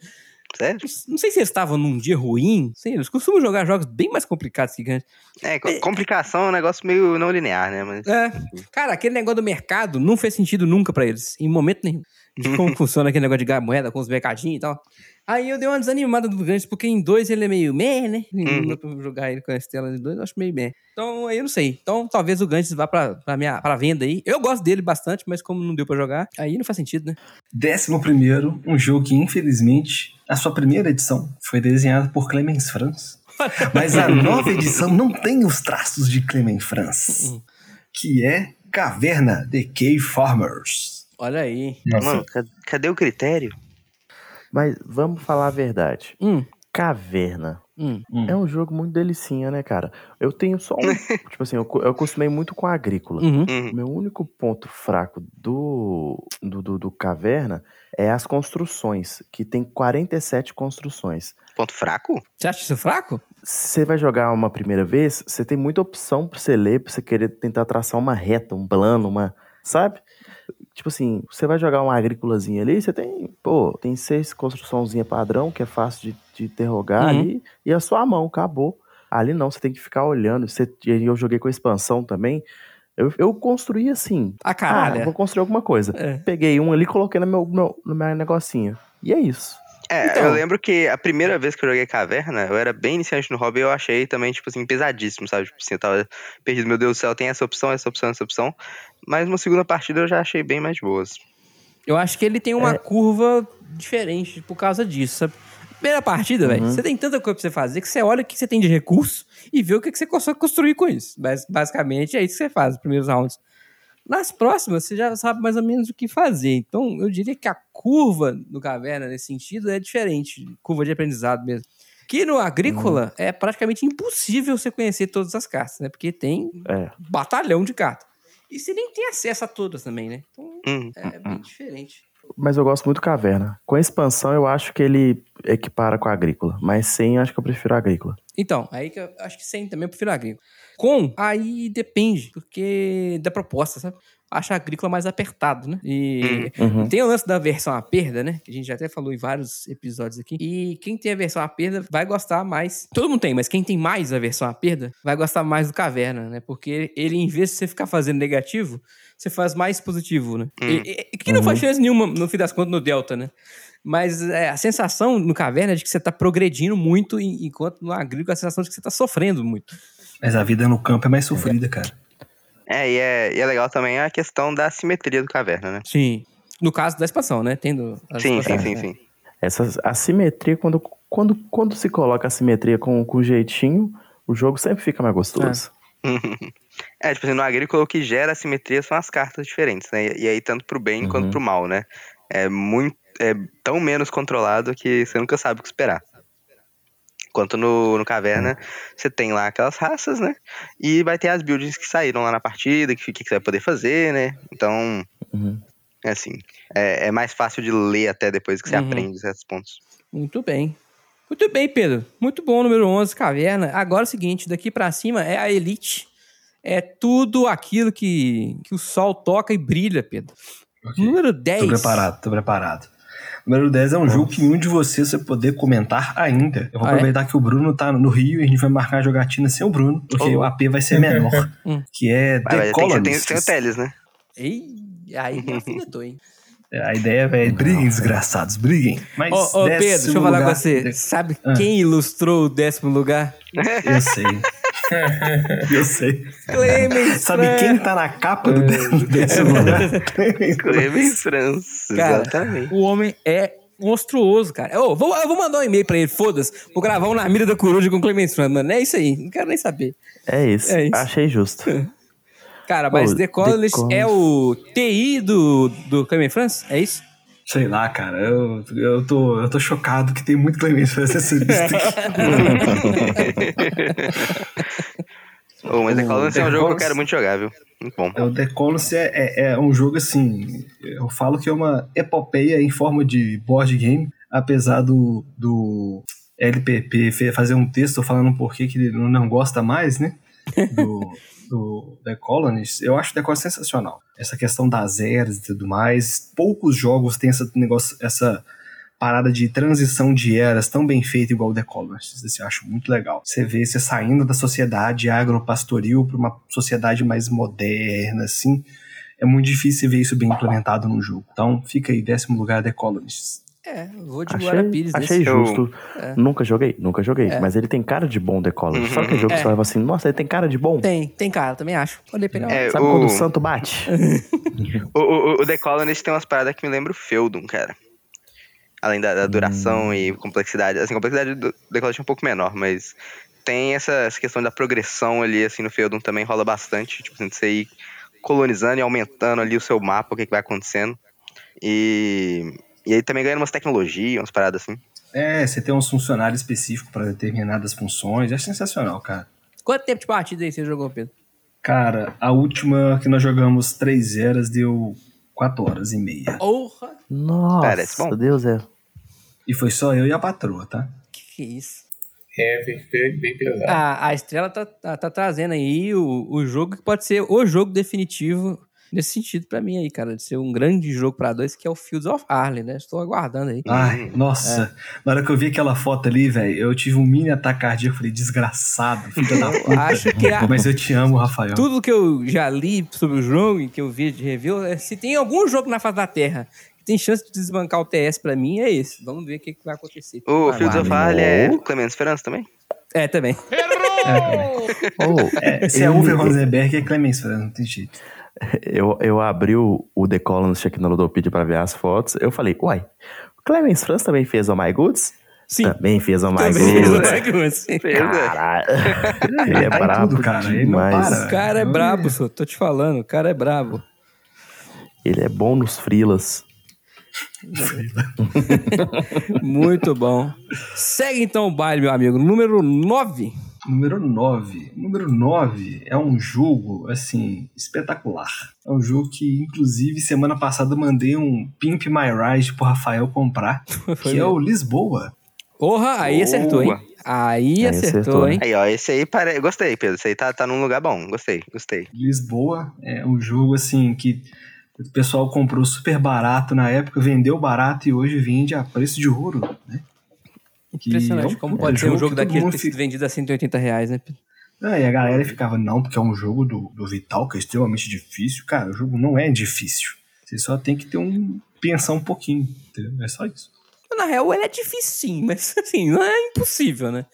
Sério? Não sei se eles estavam num dia ruim. Sei, eles costumam jogar jogos bem mais complicados que Guns. É, co- complicação é um negócio meio não linear, né? Mas. É. Cara, aquele negócio do mercado não fez sentido nunca pra eles, em momento nenhum. De como [laughs] funciona aquele negócio de ganhar moeda com os mercadinhos e tal. Aí eu dei uma desanimada do Gantz, porque em dois ele é meio meh, né? Não dá pra jogar ele com a Estela de dois, eu acho meio meh. Então, aí eu não sei. Então, talvez o Gantz vá pra, pra, minha, pra venda aí. Eu gosto dele bastante, mas como não deu pra jogar, aí não faz sentido, né? Décimo primeiro, um jogo que infelizmente a sua primeira edição foi desenhada por Clemens Franz. [laughs] Mas a nova edição não tem os traços de Clemens Franz. Que é Caverna The Cave Farmers. Olha aí. Nossa, Mano, ca- cadê o critério? Mas vamos falar a verdade. Hum, Caverna. hum. É um jogo muito delicinha, né, cara? Eu tenho só um. [laughs] tipo assim, eu, eu acostumei muito com a agrícola. Uhum. Uhum. O meu único ponto fraco do, do, do, do Caverna é as construções, que tem 47 construções. Ponto fraco? Você acha isso fraco? Você vai jogar uma primeira vez, você tem muita opção pra você ler, pra você querer tentar traçar uma reta, um plano, uma. Sabe? Tipo assim, você vai jogar uma agrícolazinha ali, você tem, pô, tem seis construçãozinha padrão, que é fácil de, de interrogar Uhum. ali, e a sua mão, acabou. Ali não, você tem que ficar olhando. Você, eu joguei com a expansão também. Eu, eu construí assim. Ah, Ah, caralho. vou construir alguma coisa. É. Peguei um ali, coloquei no meu, no, no meu negocinho. E é isso. É, Então. eu lembro que a primeira vez que eu joguei Caverna, eu era bem iniciante no hobby e eu achei também, tipo assim, pesadíssimo, sabe? Tipo assim, eu tava perdido, meu Deus do céu, tem essa opção, essa opção, essa opção. Mas uma segunda partida eu já achei bem mais boas. Eu acho que ele tem uma curva diferente por causa disso, sabe? Primeira partida, velho, você tem tanta coisa pra você fazer que você olha o que você tem de recurso e vê o que que você consegue construir com isso. Mas, basicamente é isso que você faz nos primeiros rounds. Nas próximas, você já sabe mais ou menos o que fazer. Então, eu diria que a curva do Caverna, nesse sentido, é diferente. Curva de aprendizado mesmo. Que no Agrícola é praticamente impossível você conhecer todas as cartas, né? Porque tem É. batalhão de cartas. E você nem tem acesso a todas também, né? Então, Uhum. é bem diferente. mas eu gosto muito do Caverna. Com a expansão, eu acho que ele equipara com a Agrícola. Mas sem, acho que eu prefiro a Agrícola. Então, aí que eu acho que sem também eu prefiro a agrícola. Com, aí depende, porque da proposta, sabe? Acho a agrícola mais apertado, né? E Uhum. tem o lance da versão à perda, né? Que a gente já até falou em vários episódios aqui. E quem tem a versão à perda vai gostar mais. Todo mundo tem, mas quem tem mais a versão à perda vai gostar mais do Caverna, né? Porque ele, em vez de você ficar fazendo negativo, você faz mais positivo, né? E, e- que não faz diferença nenhuma, no fim das contas, no Delta, né? Mas é, a sensação no Caverna é de que você tá progredindo muito, en- enquanto no agrícola a sensação de que você tá sofrendo muito. Mas a vida no campo é mais sofrida, cara. É, e é, e é legal também a questão da simetria do caverna, né? Sim. No caso da expansão, né? Tendo. as Sim, sim, sim, né? sim. Essa assimetria, quando, quando, quando se coloca a simetria com, com jeitinho, o jogo sempre fica mais gostoso. [laughs] É, tipo assim, no agrícola o que gera a simetria são as cartas diferentes, né? E, e aí, tanto pro bem quanto Uhum. pro mal, né? É muito. É tão menos controlado que você nunca sabe o que esperar. Enquanto no, no caverna, você tem lá aquelas raças, né? E vai ter as builds que saíram lá na partida, que, que você vai poder fazer, né? Então, Uhum. é assim. É, é mais fácil de ler até depois que você Uhum. aprende certos pontos. Muito bem. Muito bem, Pedro. Muito bom, número 11, Caverna. Agora é o seguinte, daqui pra cima é a Elite. É tudo aquilo que, que o sol toca e brilha, Pedro. Ok. Número 10. Tô preparado, tô preparado. Número 10 é um jogo que nenhum de vocês vai poder comentar ainda. Eu vou Ah, é? aproveitar que o Bruno tá no Rio e a gente vai marcar a jogatina sem o Bruno, porque Oh. o AP vai ser menor. [laughs] Hum. que é Vai, vai, The tem, tem, Colonists. tem o Teles, né? Ih, aí [laughs] me alfinetou, hein? A ideia é, briguem, desgraçados, briguem. Mas Ô, ô, Pedro, deixa eu falar com lugar- você. Sabe Ah. quem ilustrou o décimo lugar? Eu sei. [laughs] [laughs] eu sei. Clemens Sabe Fran. quem tá na capa do décimo lugar? [laughs] [laughs] Clemens França, Cara, exatamente. o homem é monstruoso, cara. Ô, vou, eu vou mandar um e-mail pra ele, foda-se. Vou gravar um na mira da coruja com o Clemens Fran, mano. É isso aí. Não quero nem saber. É isso. É isso. Achei justo. Cara, mas Ô, The Colonists The é o TI do, do Clemens France? É isso? Sei lá, cara. Eu, eu, tô, eu tô chocado que tem muito Clemens França nessa lista Mas The O Colonists é um jogo que eu quero muito jogar, viu? Muito bom. O The Colonists é, é, é um jogo assim. Eu falo que é uma epopeia em forma de board game, apesar do, do LPP fazer um texto falando porquê que ele não gosta mais, né? [laughs] Do, do The Colonists. Eu acho o The Colonists sensacional. Essa questão das eras e tudo mais. Poucos jogos têm essa negócio, essa parada de transição de eras tão bem feita igual o The Colonists. Assim, eu acho muito legal. Você vê você saindo da sociedade agropastoril para uma sociedade mais moderna, assim. É muito difícil ver isso bem implementado no jogo. Então, fica aí, décimo lugar, The Colonists. É, vou de Achei, Pires achei justo. É. Nunca joguei, nunca joguei. É. Mas ele tem cara de bom The Color. Uhum. Sabe aquele jogo É. que você olha assim, nossa, ele tem cara de bom? Tem, tem cara, também acho. Olhei pra ele. É, Sabe o, quando o santo bate? [laughs] o, o, o The Colonists tem umas paradas que me lembram o Feudum, cara. Além da, da duração Hum. e complexidade. Assim, a complexidade do The Colonists é um pouco menor, mas tem essa, essa questão da progressão ali, assim, no Feudum também rola bastante. Tipo assim, você ir colonizando e aumentando ali o seu mapa, o que, que vai acontecendo. E, e aí também ganhando umas tecnologias, umas paradas assim. É, você tem uns funcionários específicos para determinadas funções. É sensacional, cara. Quanto tempo de partida aí você jogou, Pedro? Cara, a última que nós jogamos três eras deu quatro horas e meia. Porra! Nossa, Parece bom. Deus é. E foi só eu e a patroa, tá? Que que é isso? É bem, bem, bem pesado. A, a Estrela tá, tá, tá trazendo aí o, o jogo que pode ser o jogo definitivo nesse sentido pra mim aí, cara. De ser um grande jogo pra dois, que é o Fields of Harley, né? Estou aguardando aí. Ai, nossa. Na hora que eu vi aquela foto ali, velho, eu tive um mini ataque cardíaco. Falei, desgraçado, filho da puta. acho que a- Mas eu te amo, Rafael. tudo que eu já li sobre o jogo e que eu vi de review, é, se tem algum jogo na face da Terra que tem chance de desbancar o TS pra mim, é esse. Vamos ver o que, que vai acontecer. O Vai Fields lá. of Harley é Clemens França também? É, também. [laughs] Oh, É, se é Uwe Rosenberg, é Clemens França, não tem jeito. [laughs] eu, eu abri o, o The Columns aqui no Ludopedia pra ver as fotos. Eu falei, uai, o Clemens Franz também fez o My Goods? Sim. Também fez o My Também fez o Goods. My Goods. [laughs] É. Caralho. ele é tá em brabo tudo, cara, ele não demais. para. O cara é brabo, só tô te falando. O cara é brabo. Ele é bom nos frilas. [laughs] Muito bom. Segue então o baile, meu amigo. Número 9. Número 9. Número 9 é um jogo, assim, espetacular. É um jogo que, inclusive, semana passada eu mandei um Pimp My Ride pro Rafael comprar, [laughs] que é o Lisboa. Porra, aí acertou, hein? Aí, Aí acertou, acertou, hein? Aí, ó, esse aí pare... gostei, Pedro. Esse aí tá, tá num lugar bom. Gostei, gostei. Lisboa é um jogo, assim, que o pessoal comprou super barato na época, vendeu barato e hoje vende a preço de ouro, né? Que Impressionante é como é pode ser um jogo daquele ter sido vendido a 180 reais, né? Ah, e a galera ficava, não, porque é um jogo do, do Vital, que é extremamente difícil. Cara, o jogo não é difícil. Você só tem que ter um. pensar um pouquinho. Entendeu? É só isso. Na real, ele é difícil sim, mas [laughs] assim, não é impossível, né?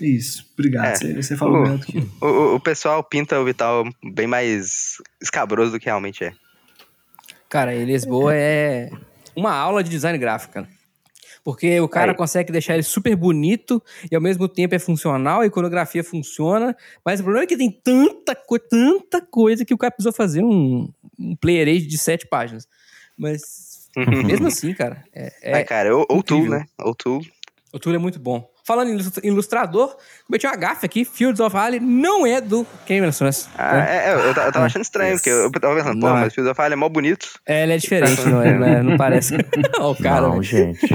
Isso. Obrigado. É. Você, você falou melhor do que. O, o, o pessoal pinta o Vital bem mais escabroso do que realmente é. Cara, e Lisboa é uma aula de design gráfico, cara. Porque o cara Aí. consegue deixar ele super bonito e ao mesmo tempo é funcional, a iconografia funciona, mas o problema é que tem tanta, co tanta coisa que o cara precisou fazer um, um player age de sete páginas. Mas [laughs] mesmo assim, cara, é, é, É, cara, ou, ou tu, né? Ou tu. o tool é muito bom. Falando em ilustra- ilustrador, cometi uma gafe aqui, Fields of Alley não é do Cameron Suns. Ah, é, é, eu, eu tava achando estranho, porque eu, tava pensando, pô, Não mas o Fields of Fire é mó bonito. É, ele é diferente, não, é, não, é- não parece. [laughs] Ó, o cara, não, velho. gente.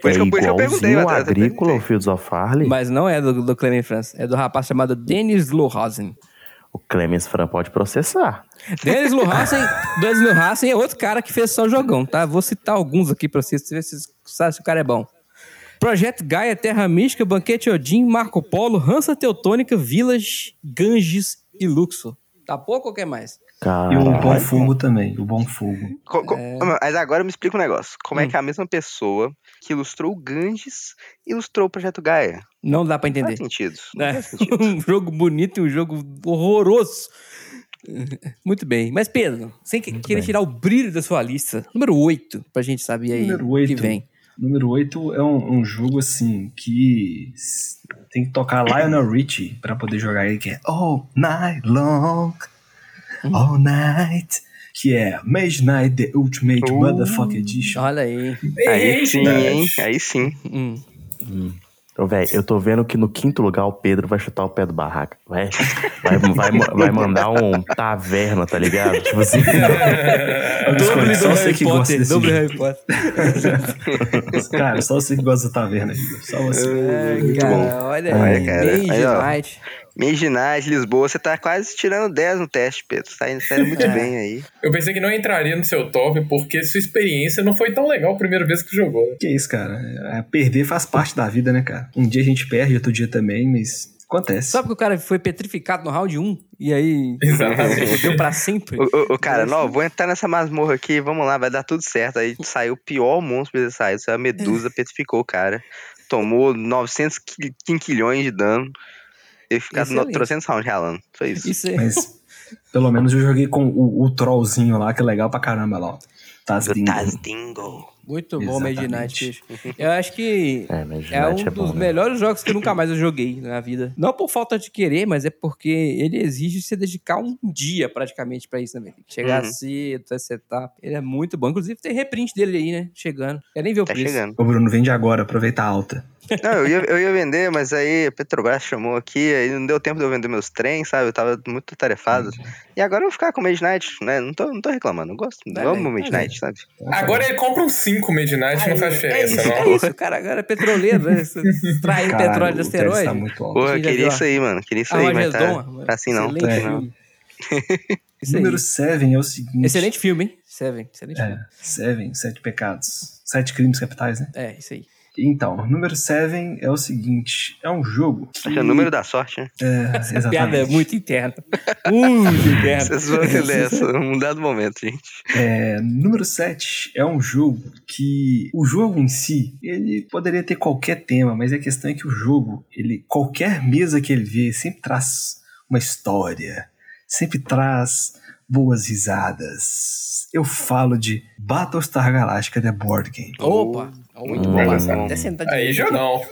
Por isso é que eu- por isso que eu perguntei, o Agrícola, o. Fields of Farley. Mas não é do, do Clement France, é do rapaz chamado Dennis Lohausen. O Clemens Fran pode processar. Dennis [laughs] Lohausen, Dennis Lohausen é outro cara que fez só jogão, tá? Vou citar alguns aqui pra vocês, ver se vocês sabem se o cara é bom. Projeto Gaia, Terra Mística, Banquete Odin, Marco Polo, Hansa Teutônica, Village, Ganges e Luxor. Tá pouco ou quer mais? E o Bom Caralho. Fogo também. O Bom Fogo. Co- co- É. Mas agora me explica um negócio. Como Hum. é que a mesma pessoa que ilustrou o Ganges ilustrou o Projeto Gaia? Não dá pra Não entender. faz sentido. Não É, faz sentido. [laughs] um jogo bonito e um jogo horroroso. Muito bem. Mas, Pedro, sem que- querer tirar o brilho da sua lista, número 8, pra gente saber aí Número que oito. vem. Número 8 é um, um jogo assim que tem que tocar Lionel Richie pra poder jogar ele, que é All Night Long, All Night, que é Mage Knight The Ultimate Uh. Motherfucker Edition. Olha aí. Aí sim, hein? Aí sim. Hum. Ô, velho, eu tô vendo que no quinto lugar o Pedro vai chutar o pé do barraca. Vai, vai, [laughs] vai, vai mandar um taverna, tá ligado? Tipo assim. [laughs] Você que gosta Potter, jogo. Harry Potter. [laughs] Cara, só você que gosta da taverna. Só você. É, cara. Olha Olha, aí. cara. Mage. Knight. Minas Lisboa, você tá quase tirando 10 no teste, Pedro. Tá indo, tá indo muito [laughs] É. bem aí. Eu pensei que não entraria no seu top porque sua experiência não foi tão legal a primeira vez que jogou. né? Que isso, cara? É, perder faz parte da vida, né, cara? Um dia a gente perde, outro dia também, mas acontece. Sabe que o cara foi petrificado no round 1 e aí Exatamente. deu pra sempre? [laughs] O, o- o cara, não, vou entrar nessa masmorra aqui, vamos lá, vai dar tudo certo. Aí saiu o pior monstro que saiu, saiu a medusa, [laughs] petrificou o cara. Tomou 900 qui- quinquilhões de dano. Que ficar no, Excelente. 300 rounds ralando. Foi isso. Isso é. Mas pelo menos eu joguei com o, o trollzinho lá, que é legal pra caramba lá. ó. Tazdingo. Tazdingo. Muito bom. Knight. bicho. Eu acho que [laughs] É, é um é dos bom, né? melhores jogos que eu nunca mais eu joguei na vida. Não por falta de querer, mas é porque ele exige você dedicar um dia praticamente pra isso também. Chegar Uhum. cedo, fazer setup. Ele é muito bom. Inclusive tem reprint dele aí, né? Chegando. Quer nem ver o Tá preço. chegando. Ô, Bruno, vende agora, aproveita a alta. Não, eu ia, eu ia vender, mas aí a Petrobras chamou aqui, aí não deu tempo de eu vender meus trens, sabe? Eu tava muito atarefado. E agora eu vou ficar com o Mage Knight, né? Não tô, não tô reclamando, eu gosto. Bem, Mage vai Knight, sabe? Agora ele compra uns 5 Midnight, não faz é diferença, isso, não. é isso, cara. Agora é petroleiro, né? Caralho, petróleo de o teste asteroide. Tá muito alto. Porra, queria isso aí, mano. Queria isso aí, mas tá, tá assim não. Tá assim não. filme. Aí. Número 7 é o seguinte. Excelente filme, hein? Seven, excelente filme. É, Seven, Sete Pecados. Sete Crimes Capitais, né? É, isso aí. Então, número 7 é o seguinte: é um jogo. Que... Acho que é o número da sorte, né? É, [laughs] Essa exatamente. piada é muito interna. Muito [laughs] interna. Vocês vão entender essa num dado momento, gente. É, número 7 é um jogo que o jogo em si, ele poderia ter qualquer tema, mas a questão é que o jogo, ele qualquer mesa que ele vê, sempre traz uma história, sempre traz boas risadas. Eu falo de Battlestar Galactica The Board Game. Opa! Muito bom. bom, Até sentar Aí direito. jogão.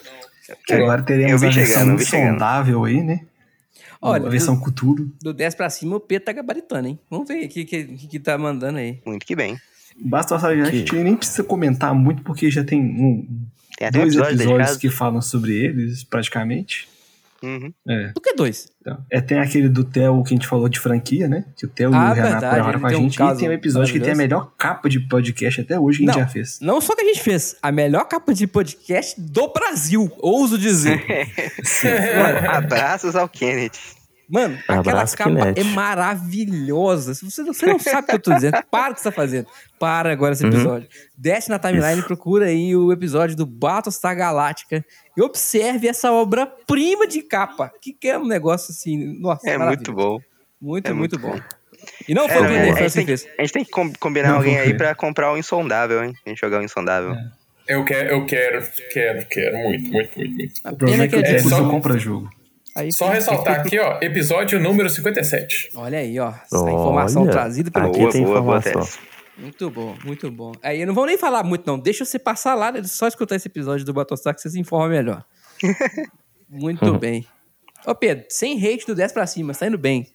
Que agora teremos a versão insondável aí, né? Olha, a versão Cthulhu. Do 10 pra cima, o Pedro tá gabaritando, hein? Vamos ver o que, que, que, que tá mandando aí. Muito que bem. Basta a gente nem precisa comentar muito, porque já tem um, Tem dois episódio episódios dedicado. que falam sobre eles, praticamente. Uhum. É. Do que dois? Então, é, tem aquele do Theo que a gente falou de franquia, né? Que o Theo e Ah, o Renato verdade, gravaram com a tem um gente. caso e tem um episódio que tem a melhor capa de podcast até hoje que a gente Não. já fez. Não só que a gente fez, a melhor capa de podcast do Brasil, ouso dizer. [laughs] Abraços ao Kennedy. Mano, aquela Abraço, capa Kinect. é maravilhosa. Se você, você não sabe o que eu tô dizendo, [laughs] para o que você tá fazendo. Para agora esse episódio. Desce na timeline e procura aí o episódio do Battlestar Galáctica e observe essa obra-prima de capa. Que, que é um negócio assim. Nossa, É muito bom. Muito, é muito, muito bom. E não foi É, o é, a, Fans gente que tem, fez. a gente tem que com- combinar Não, alguém aí pra comprar o Insondável, hein? A gente jogar o Insondável. Eu quero, eu quero, quero, quero. Muito, muito, muito, muito. A O problema pena é que é é só compra jogo. Aí Só ressaltar aqui, ó, episódio número 57. Olha aí, ó. Essa informação Olha, trazida pelo aqui boa, tem boa, boa, informação. Tess. Muito bom, muito bom. Aí eu não vou nem falar muito, não. Deixa você passar lá, né? só escutar esse episódio do Battlestar que você se informa melhor. [laughs] muito bem. Ô, Pedro, sem hate do 10 pra cima, tá indo bem.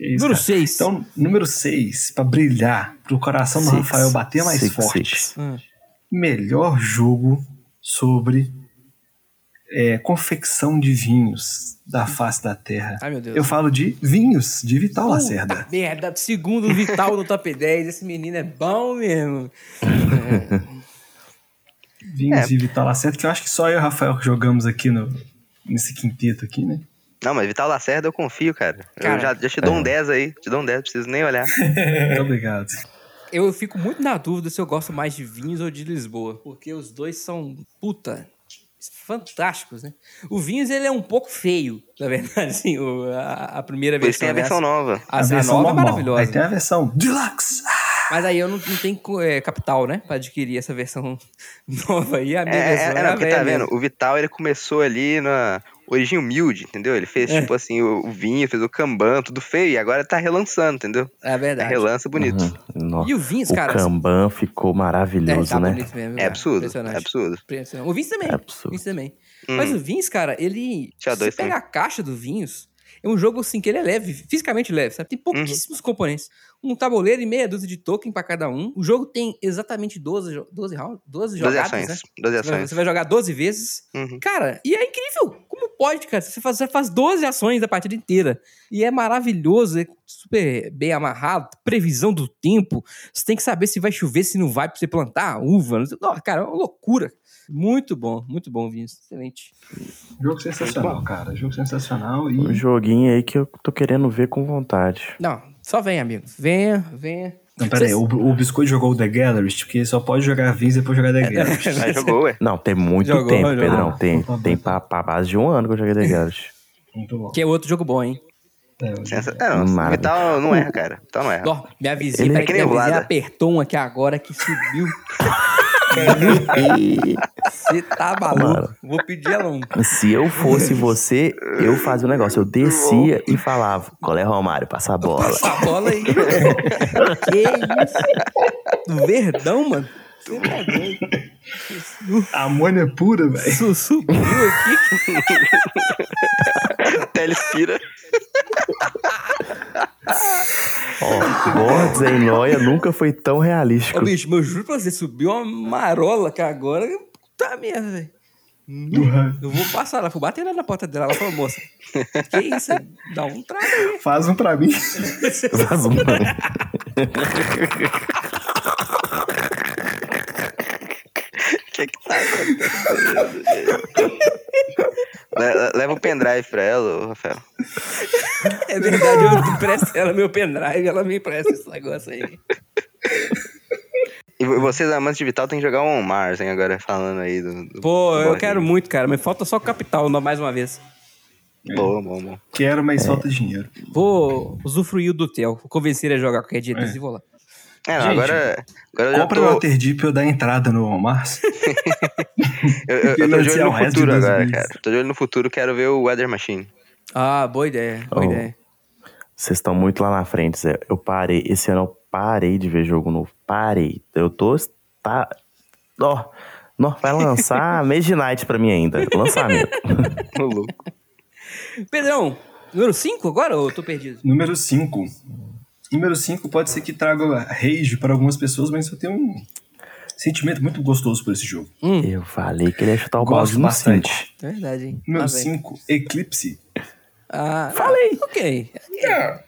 Isso, Número cara. 6. Então, número 6, pra brilhar, pro coração do Six, Rafael bater mais six, forte. six. Melhor jogo sobre é, confecção de vinhos da face da terra. Ai, meu Deus. Eu falo de vinhos de Vital Puta Lacerda. merda, segundo Vital no top [laughs] 10. Esse menino é bom mesmo. Vinhos É. de Vital Lacerda, que eu acho que só eu e o Rafael jogamos aqui no, nesse quinteto aqui, né? Não, mas Vital Lacerda eu confio, cara. Cara, eu já, já te dou um 10 aí. Te dou um 10, não preciso nem olhar. [laughs] Muito obrigado. Eu fico muito na dúvida se eu gosto mais de vinhos ou de Lisboa. Porque os dois são, puta, fantásticos, né? O Vinhos, ele é um pouco feio, na verdade, [laughs] assim, o- a, a primeira Por isso tem versão. a versão né? nova. A, a a versão nova é normal. maravilhosa. Aí tem a versão Deluxe. Mas aí eu não, não tenho é, capital, né? Pra adquirir essa versão [laughs] nova aí. A minha É, versão é, é, não, porque tá vendo? mesmo. O Vital, ele começou ali na origem humilde, entendeu? Ele fez, É. tipo assim, o, o vinho, fez o Kanban, tudo feio, e agora tá relançando, entendeu? É É verdade. relança bonito. Uhum. Nossa, E o Vinhos, o cara. Kanban ficou é, maravilhoso, tá né? mesmo. É cara. absurdo, Impressionante. é absurdo. Impressionante. O Vinhos também. É absurdo. O Vinhos também. Hum. Mas o Vinhos, cara, ele. Tinha se dois você pega a caixa do Vinhos, é um jogo assim que ele é leve, fisicamente leve, sabe? Tem pouquíssimos componentes. Um tabuleiro e meia dúzia de token pra cada um. O jogo tem exatamente 12, jo- 12, rounds, 12 12 jogadas, ações. né? 12 Você vai- ações. Você vai jogar 12 vezes. Uhum. Cara, e é incrível. Como pode, cara? Você faz, você faz 12 ações a partida inteira. E é maravilhoso, é super bem amarrado. Previsão do tempo. Você tem que saber se vai chover, se não vai, pra você plantar a uva. Não cara, é uma loucura. Muito bom, muito bom, Vinícius. Excelente. Jogo sensacional, cara. Jogo sensacional Um e joguinho aí que eu tô querendo ver com vontade. Não, só vem, amigo. Venha, venha. Não, pera aí, o, o Biscoito jogou o The Gallerist, porque só pode jogar vinhos e depois jogar The [laughs] Gallerist. Mas jogou, ué. Não, tem muito Jogou, tempo, jogou. Pedrão. Tem, Tá tem pra, pra base de um ano que eu joguei The Garage. Muito bom. Que é outro jogo bom, hein? É, eu- Sensa... É, não, Maravilha. Vital não erra, cara. Vital não erra. Ó, minha vizinha, Ele- peraí, É que minha nem vizinha apertou um aqui agora que subiu. [laughs] Você tá maluco? Vou pedir ela um. se eu fosse você, eu fazia um negócio. Eu descia e falava: Qual é, Romário? Passa a bola. Essa bola aí. que isso? Do Verdão, mano. Você tá doido. Amônia pura, velho. Su- Subiu aqui. [laughs] Telespira. Ó, Gordes em Noia nunca foi tão realístico. Ô, bicho, mas eu juro pra você, subiu uma marola que agora. Puta merda, velho. Eu vou passar lá, vou bater lá na porta dela. Ela falou, moça, que isso? Dá um trago aí. Faz um pra mim. [laughs] Faz um- O [laughs] que que tá acontecendo? Le- Leva o pendrive pra ela, Rafael. [laughs] É verdade, eu empresto ela meu pendrive, ela me empresta esse negócio aí. E vo- vocês, amantes de Vital, tem que jogar um Mars, hein, agora falando aí do. do Pô, do eu quero muito, cara, mas falta só capital não- mais uma vez. Bom, bom, bom. Quero, mas falta dinheiro. Vou usufruir do Theo, vou convencer ele a jogar qualquer dia desse e vou lá. É, não, Gente, agora. Agora eu já Compra tô. o Waterdeep pra eu dar entrada no Mars. [laughs] [laughs] Eu, eu, eu tô de olho no futuro agora, cara. Tô de olho no futuro, quero ver o Weather Machine. Ah, boa ideia, boa Oh. ideia. Vocês estão muito lá na frente, Zé. Eu parei. Esse ano eu parei de ver jogo novo. Parei. Eu tô. Tá. Ó. Nó, vai lançar [laughs] Mage Night pra mim ainda. Lançamento. [laughs] Ô, louco. Pedrão, número 5 agora ou eu tô perdido? Número 5. Número 5 pode ser que traga rage para algumas pessoas, mas eu tenho um sentimento muito gostoso por esse jogo. Eu falei que ele ia chutar o Gosto balde no bastante. 5. Verdade, hein? Número Lá vem. 5, Eclipse. Ah, Falei. Ok. É.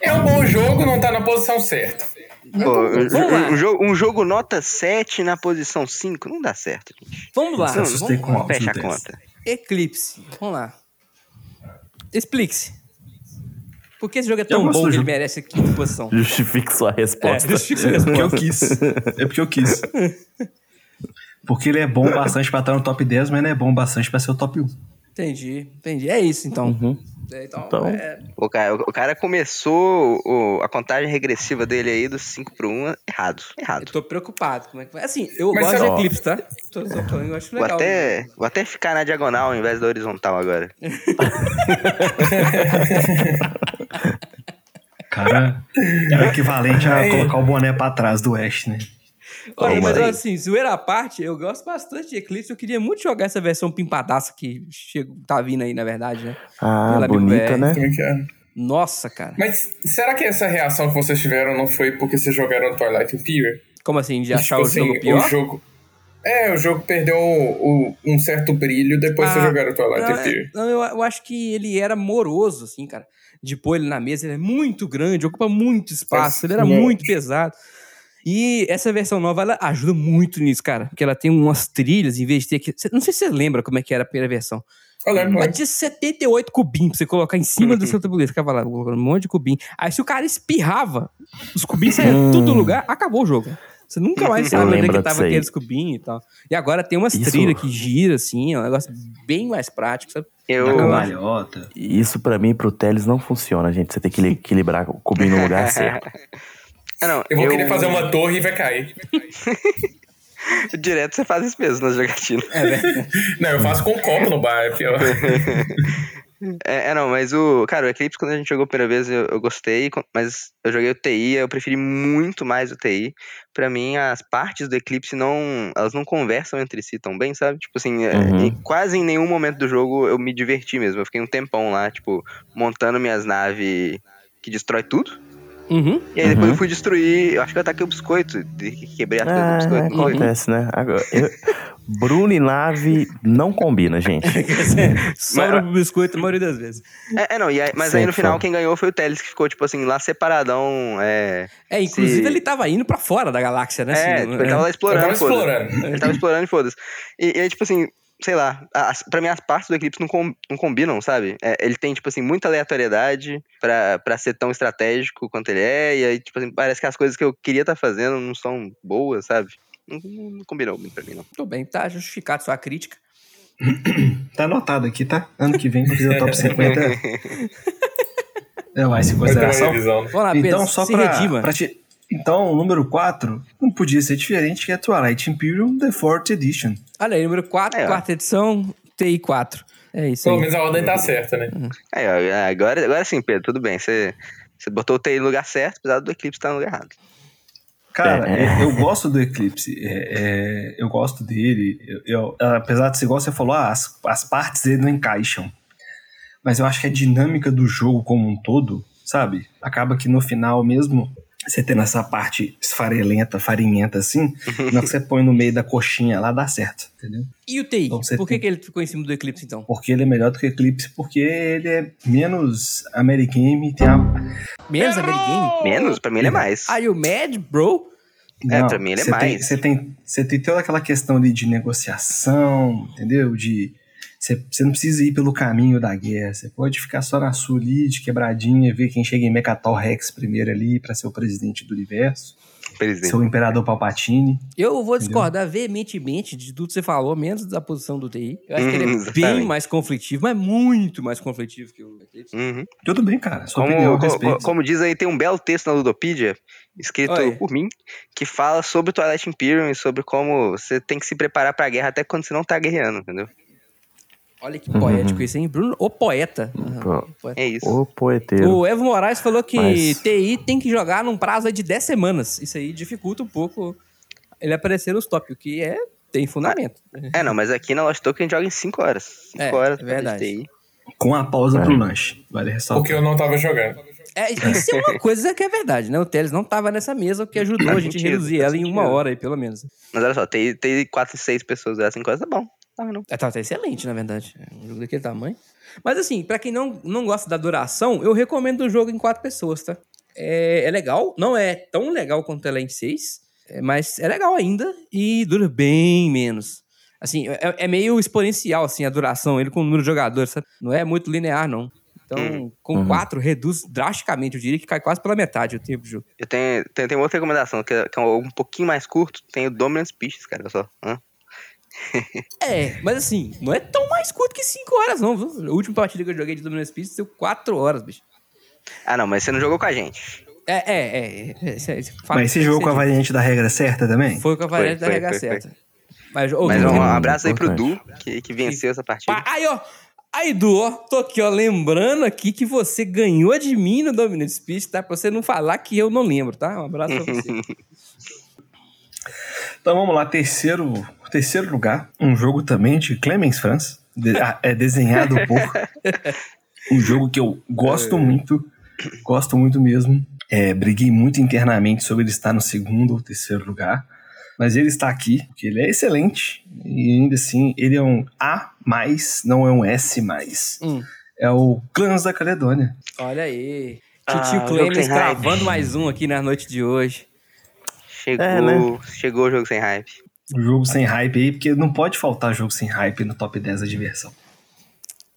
É um bom jogo, não tá na posição certa. Pô, um, vamos lá. um jogo, um jogo nota 7 na posição 5 não dá certo, gente. Vamos lá. Assustei Vamos altos Fecha a conta. Eclipse. Vamos lá. Explique-se. Por que esse jogo é Eu tão bom do que ele merece a quinta posição? [laughs] Justifique sua É, resposta. justifica a É porque eu resposta. quis. É porque eu quis. [laughs] Porque ele é bom bastante pra estar no top 10, mas não é bom bastante pra ser o top 1. Entendi, entendi. É isso, então. Uhum. É, então, Então- é- O cara, o cara começou o- a contagem regressiva dele aí dos 5 pro 1 errado. eu Errado. tô preocupado. Como é que vai? Assim, eu Mas gosto de Eclipse, tá? Tô, eu acho Vou legal. até, vou até ficar na diagonal ao invés da horizontal agora. [laughs] Cara, é o equivalente a colocar o boné pra trás do Ash, né? Olha, Isso mas aí. assim, zoeira à parte, eu gosto bastante de Eclipse. Eu queria muito jogar essa versão pimpadaça que chega, tá vindo aí, na verdade, né? Ah, Pela bonita, BBR. né? É é? Nossa, cara. Mas será que essa reação que vocês tiveram não foi porque vocês jogaram Twilight Imperium? Como assim, de achar Tipo o jogo assim, pior? O jogo... É, o jogo perdeu o- o- um certo brilho depois que Ah, vocês jogaram Twilight é- Imperium. não, eu, eu acho que ele era moroso, assim, cara. De pôr ele na mesa, ele é muito grande, ocupa muito espaço, ele era muito pesado. E essa versão nova, ela ajuda muito nisso, cara. Porque ela tem umas trilhas, em vez de ter que. Não sei se você lembra como é que era a primeira versão. Eu lembro, Mas tinha 78 cubinhos pra você colocar em cima do [laughs] seu tabuleiro. Ficava lá, um monte de cubinho. Aí se o cara espirrava, os cubinhos saíam tudo do lugar, acabou o jogo. Você nunca mais sabe onde é que tava aqueles cubinhos e tal. E agora tem umas Isso- trilhas que gira, assim, é um negócio bem mais prático, sabe? Eu, cambalhota. Isso pra mim, pro Teles, não funciona, gente. Você tem que equilibrar o cubinho no lugar [laughs] certo. Ah, não, Eu vou querer fazer uma torre e vai cair. [laughs] Direto você faz isso mesmo nas jogatinas. Não, eu faço com copo no bar, é pior. [laughs] É, é, não, mas o. Cara, o Eclipse, quando a gente jogou a primeira vez, eu, eu gostei, mas eu joguei o TI, eu preferi muito mais o TI. Pra mim, as partes do Eclipse não. Elas não conversam entre si tão bem, sabe? Tipo assim, é, Uhum. em- quase em nenhum momento do jogo eu me diverti mesmo. Eu fiquei um tempão lá, tipo, montando minhas naves que destrói tudo. Uhum. E aí depois Uhum. eu fui destruir. Eu acho que eu ataquei o biscoito. de- Quebrei a do Ah, biscoito. não foi? acontece, né? Agora, eu- Bruno e Nave não combina, gente. [laughs] Sobra pro biscoito a maioria das vezes. É, é, não, e aí- mas aí no Sempre final foi. quem ganhou foi o Teles, que ficou, tipo assim, lá separadão. É, É, inclusive Se- ele tava indo pra fora da galáxia, né? é assim, tipo, ele tava lá Eu explorando. tava foda-se. explorando. Ele tava explorando e foda-se. E, e aí, tipo assim, sei lá, as, pra mim as partes do Eclipse não, com- não combinam, sabe? É, ele tem, tipo assim, muita aleatoriedade pra, pra ser tão estratégico quanto ele é, e aí, tipo assim, parece que as coisas que eu queria estar fazendo não são boas, sabe? Não, não- não combinou muito pra mim, não. Tudo bem, tá justificado sua crítica. [coughs] Tá anotado aqui, tá? Ano que vem, fazer o top 50. [laughs] É, vai se Vai ter uma consideração. lá, Pedro, Então, só se pra, redima. pra te... Então, o número 4 não podia ser diferente que é Twilight Imperium The Fourth Edition. Olha aí, número 4, É, ó. quarta edição, TI 4. É isso Pelo aí. menos a ordem tá certa, né? Aí, ó, agora, agora sim, Pedro, tudo bem. Você, você botou o TI no lugar certo, apesar do Eclipse estar no lugar errado. Cara, É. é- eu gosto do Eclipse. é- é, eu gosto dele. Eu, eu- apesar de ser igual você falou, ah, as, as partes dele não encaixam. Mas eu acho que a dinâmica do jogo como um todo, sabe? Acaba que no final mesmo, você tendo essa parte esfarelenta, farinhenta assim, na que você põe no meio da coxinha lá, dá certo, entendeu? E o TI? Então Por que, tem- que ele ficou em cima do Eclipse, então? Porque ele é melhor do que o Eclipse, porque ele é menos Amerigame, tem a... Menos Amerigame? Menos, pra mim ele é mais. Are you mad, bro? É, pra mim ele é mais. você, tem, você tem toda aquela questão ali de negociação, entendeu? De você, você não precisa ir pelo caminho da guerra, você pode ficar só na sua ali, de quebradinha, ver quem chega em Mechatol Rex primeiro ali pra ser o presidente do universo, Presidente. ser o imperador Palpatine. Eu vou discordar veementemente de tudo que você falou, menos da posição do TI. Eu acho que ele é Hum, bem mais conflitivo, mas muito mais conflitivo que o Eclipse. Uhum. Tudo bem, cara, sua opinião, Como, eu co- respeito. co- como diz aí, tem um belo texto na Ludopedia, escrito Olha. por mim, que fala sobre o Twilight Imperium e sobre como você tem que se preparar pra guerra até quando você não tá guerreando, entendeu? Olha que poético isso, hein? Bruno, o poeta. Pô. poeta. É isso. Ô, poeteiro. O Evo Moraes falou que Mas- TI tem que jogar num prazo de 10 semanas. Isso aí dificulta um pouco ele aparecer nos top, o que é tem fundamento. É, não, mas aqui na Lost Token a gente joga em 5 horas. 5 É, horas é verdade. TI. Com a pausa É. pro lanche. Vale ressaltar. Porque eu não tava jogando. É, isso é uma coisa que é verdade, né? O Teles não tava nessa mesa, o que ajudou a gente a reduzir ela em uma hora aí, pelo menos. Mas olha só, ter, ter 4, 6 pessoas dessa em coisa tá bom. Tá, não. É, tá, tá excelente, na verdade. É um jogo daquele tamanho. Mas assim, pra quem não, não gosta da duração, eu recomendo o jogo em quatro pessoas, tá? É, é legal, não é tão legal quanto ela é em seis, é, mas é legal ainda e dura bem menos. Assim, é, é meio exponencial, assim, a duração, ele com o número de jogadores, sabe? Não é muito linear, não. Então, com Uhum. quatro, reduz drasticamente. Eu diria que cai quase pela metade o tempo de jogo. Eu tenho, tenho, tenho outra recomendação, que é, que é um pouquinho mais curto. Tem o Dominance Species, cara, olha só. Hã? É, mas assim, não é tão mais curto que 5 horas, não. Viu? A última partida que eu joguei de Dominance Peace deu 4 horas, bicho. Ah, não, mas você não jogou com a gente. É, é, é. é, esse fato- Mas você jogou com a esse- variante da regra certa também? Foi com a variante Foi, da foi, regra foi, foi. certa. Mas, ô, Mas um lembra- abraço aí pro Du, que, que venceu essa partida. Pa- Aí, ó. Aí, Du, ó, tô aqui, ó, lembrando aqui que você ganhou de mim no Dominance Speech, tá? Pra você não falar que eu não lembro, tá? Um abraço pra você. [laughs] Então vamos lá, terceiro, terceiro lugar, um jogo também de Clemens France, de- ah, é desenhado por [laughs] um jogo que eu gosto muito, gosto muito mesmo. É, briguei muito internamente sobre ele estar no segundo ou terceiro lugar, mas ele está aqui, porque ele é excelente e ainda assim ele é um A+, não é um S+. Hum. É o Clans da Caledônia. Olha aí. Ah, Titio jogo Clemens travando mais um aqui na noite de hoje. Chegou, É, né? chegou o jogo sem hype. Um jogo sem hype aí, porque não pode faltar jogo sem hype no top 10 da diversão.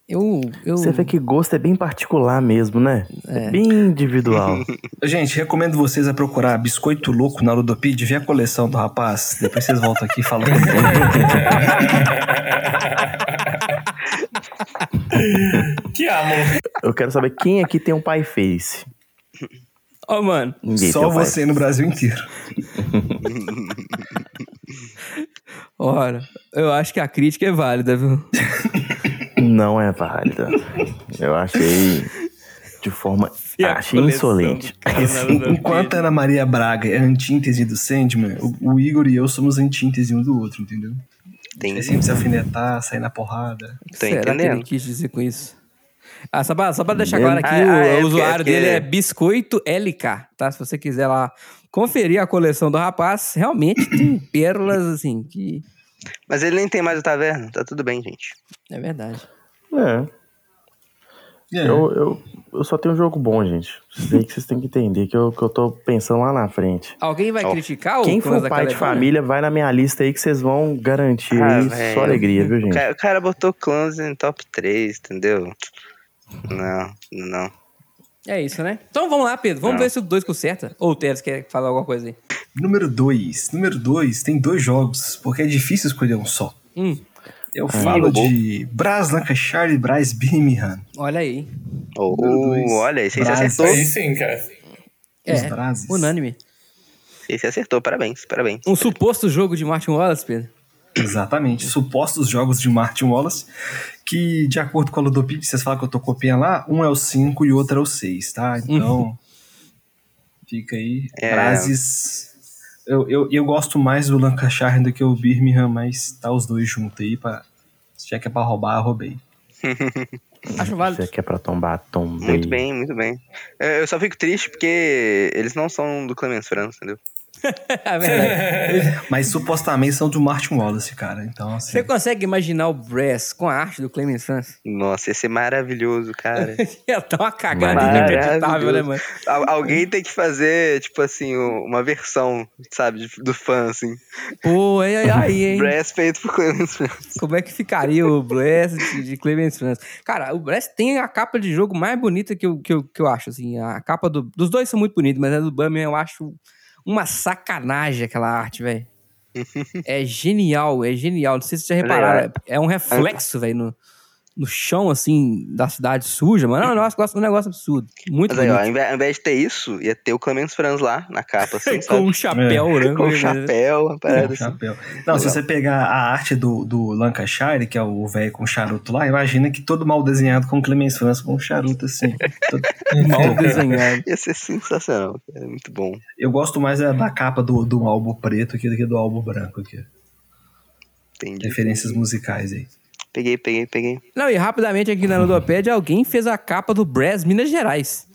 Eu. eu... Você vê que gosto é bem particular mesmo, né? É, bem individual. [laughs] Gente, recomendo vocês a procurar Biscoito Louco na Ludopedia, ver a coleção do rapaz. Depois vocês voltam aqui e falam [laughs] que amor. Eu quero saber quem aqui tem um pai face. Ó, mano. Ninguém Só tem um pai você no Brasil inteiro. Ora, eu acho que a crítica é válida, viu? Não é válida. Eu achei de forma. E achei insolente. Ludopedia? [laughs] Enquanto a Ana Maria Braga é a antítese do Sandman, o, o Igor e eu somos antítese um do outro, entendeu? É Entendi. sempre se afinetar, sair na porrada. Tô Será que ele entendendo. quis dizer com isso? Ah, só pra, só pra deixar claro aqui, Ah, o, é o usuário é dele é Biscoito LK, tá? Se você quiser lá conferir a coleção do rapaz, realmente [coughs] tem pérolas, assim, que... Mas ele nem tem mais o taverna, tá tudo bem, gente. É verdade. É. É. Eu, eu, eu só tenho um jogo bom, gente. Isso daí que vocês têm que entender, que eu, que eu tô pensando lá na frente. Alguém vai Ó, criticar o Quem for pai de família, vai na minha lista aí que vocês vão garantir Ah, só alegria, viu, O gente? cara, o cara botou clãs em top 3, entendeu? Não, não. É isso, né? Então vamos lá, Pedro. Vamos Não. ver se o 2 conserta. Ou o Teres quer falar alguma coisa aí. Número 2. Número 2 tem dois jogos, porque é difícil escolher um só. Hum, Eu falo roubou. de Braz Lancashire e Braz Birmingham. olha aí. Oh, dois. olha, aí você Brás. acertou. Aí sim, cara. Os É, Brazes. unânime. Você acertou, parabéns, parabéns. Um suposto jogo de Martin Wallace, Pedro. Exatamente. Supostos jogos de Martin Wallace, que de acordo com a Ludopedia, vocês falam que eu tô copiando lá, um é o 5 e o outro é o 6, tá? Então, fica aí. É. Frases. Eu, eu, eu gosto mais do Lancashire do que o Birmingham, mas tá os dois juntos aí, pra, já que é pra roubar, eu roubei. [laughs] Acho válido. Você quer pra tombar, tombei. Muito bem, muito bem. É, Eu só fico triste porque eles não são do Clemens França, entendeu? [laughs] é verdade. [laughs] Mas supostamente são do Martin Wallace, cara. Então, assim. Você consegue imaginar o Brass com a arte do Clemens France? Nossa, esse é maravilhoso, cara. [laughs] Ia dar uma cagada inacreditável, né, mano? Al- alguém tem que fazer, tipo assim, um- uma versão, sabe, do fã, assim. Pô, aí, aí, aí, hein? Brass feito por Clemens França. Como é que ficaria o Brass de, de Clemens France? Cara, o Brass tem a capa de jogo mais bonita que eu, que eu, que eu acho, assim. A capa do, dos dois são muito bonitos, mas a do Birmingham eu acho uma sacanagem aquela arte, velho. É genial, é genial. Não sei se vocês já repararam. É um reflexo, velho, no, no chão, assim, da cidade suja, mano. Não, nossa, gosto um negócio absurdo. Muito Mas aí, ó, ao invés, ao invés de ter isso, ia ter o Clemens Franz lá, na capa, assim, [laughs] Com sabe? um chapéu, né? Com um chapéu, uma parada Com assim. chapéu. Não, se você pegar a arte do, do Lancashire, que é o velho com charuto lá, imagina que todo mal desenhado com Clemens França com um charuto assim. [laughs] Todo- [laughs] Mal desenhado. Ia ser sensacional, é muito bom. Eu gosto mais é da capa do, do álbum preto aqui do que do álbum branco aqui. Entendi. Referências musicais aí. Peguei, peguei, peguei. Não, e rapidamente aqui na Ludopédia, alguém fez a capa do Brass Minas Gerais.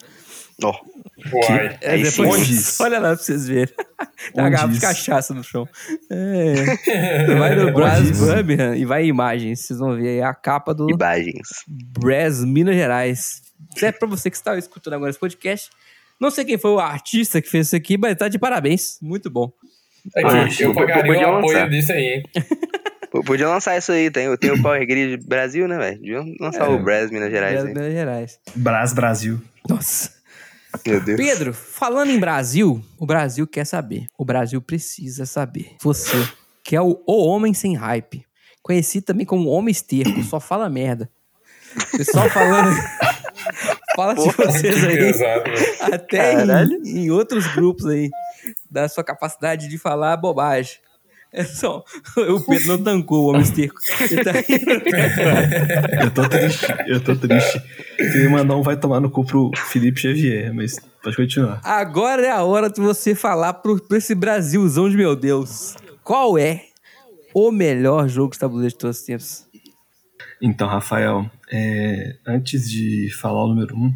Ó, Uai. É, Aí depois, olha lá pra vocês verem. [laughs] Tem uma garrafa de cachaça no chão. É. Vai no [laughs] Brass Birmingham e vai em imagens. Vocês vão ver aí a capa do imagens. Brass Minas Gerais. Isso é pra você que está escutando agora esse podcast. Não sei quem foi o artista que fez isso aqui, mas tá de parabéns. Muito bom. Aqui, Ah, eu pagaria o apoio disso aí, hein? [laughs] Pô, Podia lançar isso aí, tem, tem o [clears throat] Power Grid Brasil, né, velho? Podia lançar o Brass Minas Gerais Brass aí. Minas Gerais. Brás Brasil. Nossa. Meu Deus. Pedro, falando em Brasil, o Brasil quer saber. O Brasil precisa saber. Você, que é o, o homem sem hype. Conhecido também como homem esterco, só fala merda. Pessoal falando. [laughs] fala de vocês aí. pesado. Até em, em outros grupos aí. Da sua capacidade de falar bobagem. É só. O Pedro não tancou o homem esterco. Ele tá [laughs] Eu tô triste, eu tô triste. Queria mandar um vai tomar no cu pro Felipe Xavier, mas pode continuar. Agora é a hora de você falar pro, pra esse Brasilzão de meu Deus. Qual é o melhor jogo de tabuleiro de todos os tempos? Então, Rafael, é, antes de falar o número um,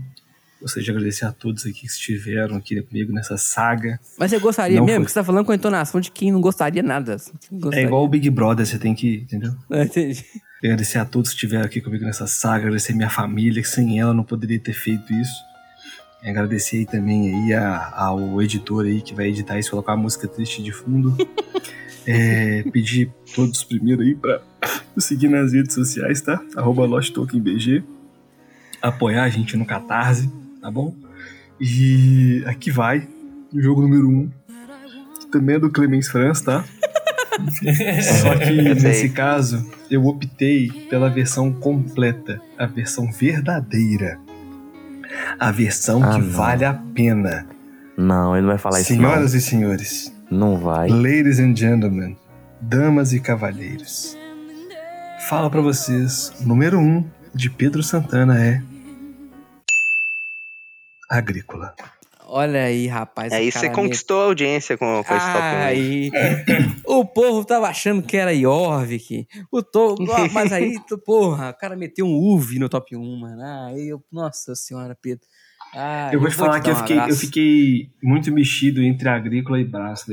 gostaria de agradecer a todos aqui que estiveram aqui comigo nessa saga. Mas você gostaria Não mesmo? foi. Que você tá falando com a entonação de quem não gostaria nada. É gostaria? igual o Big Brother, você tem que, entendeu? Ah, entendi. Agradecer a todos que estiveram aqui comigo nessa saga, agradecer minha família, que sem ela não poderia ter feito isso. E agradecer aí também aí a- ao editor aí que vai editar isso, colocar a música triste de fundo. [laughs] É, pedir todos primeiro aí pra nos seguir nas redes sociais, tá? Arroba LostTokenBG. Apoiar a gente no Catarse, tá bom? E aqui vai, o jogo número 1. Um, também é do Clemens Franz, tá? [laughs] Só que nesse caso, eu optei pela versão completa, a versão verdadeira. A versão Ah, que não. vale a pena. Não, ele não vai falar Senhoras isso e senhores, não. Vai. ladies and gentlemen, damas e cavalheiros. Fala pra vocês, o número 1 um de Pedro Santana é Agrícola. Olha aí, rapaz. Aí esse você conquistou a audiência com, com esse top 1. Aí, o povo tava achando que era Jorvik. O to... Mas aí, tu- [laughs] porra, o cara meteu um UV no top 1, mano. Aí eu, nossa senhora, Pedro. Ah, eu vou te falar que eu fiquei, eu fiquei muito mexido entre Agrícola e mas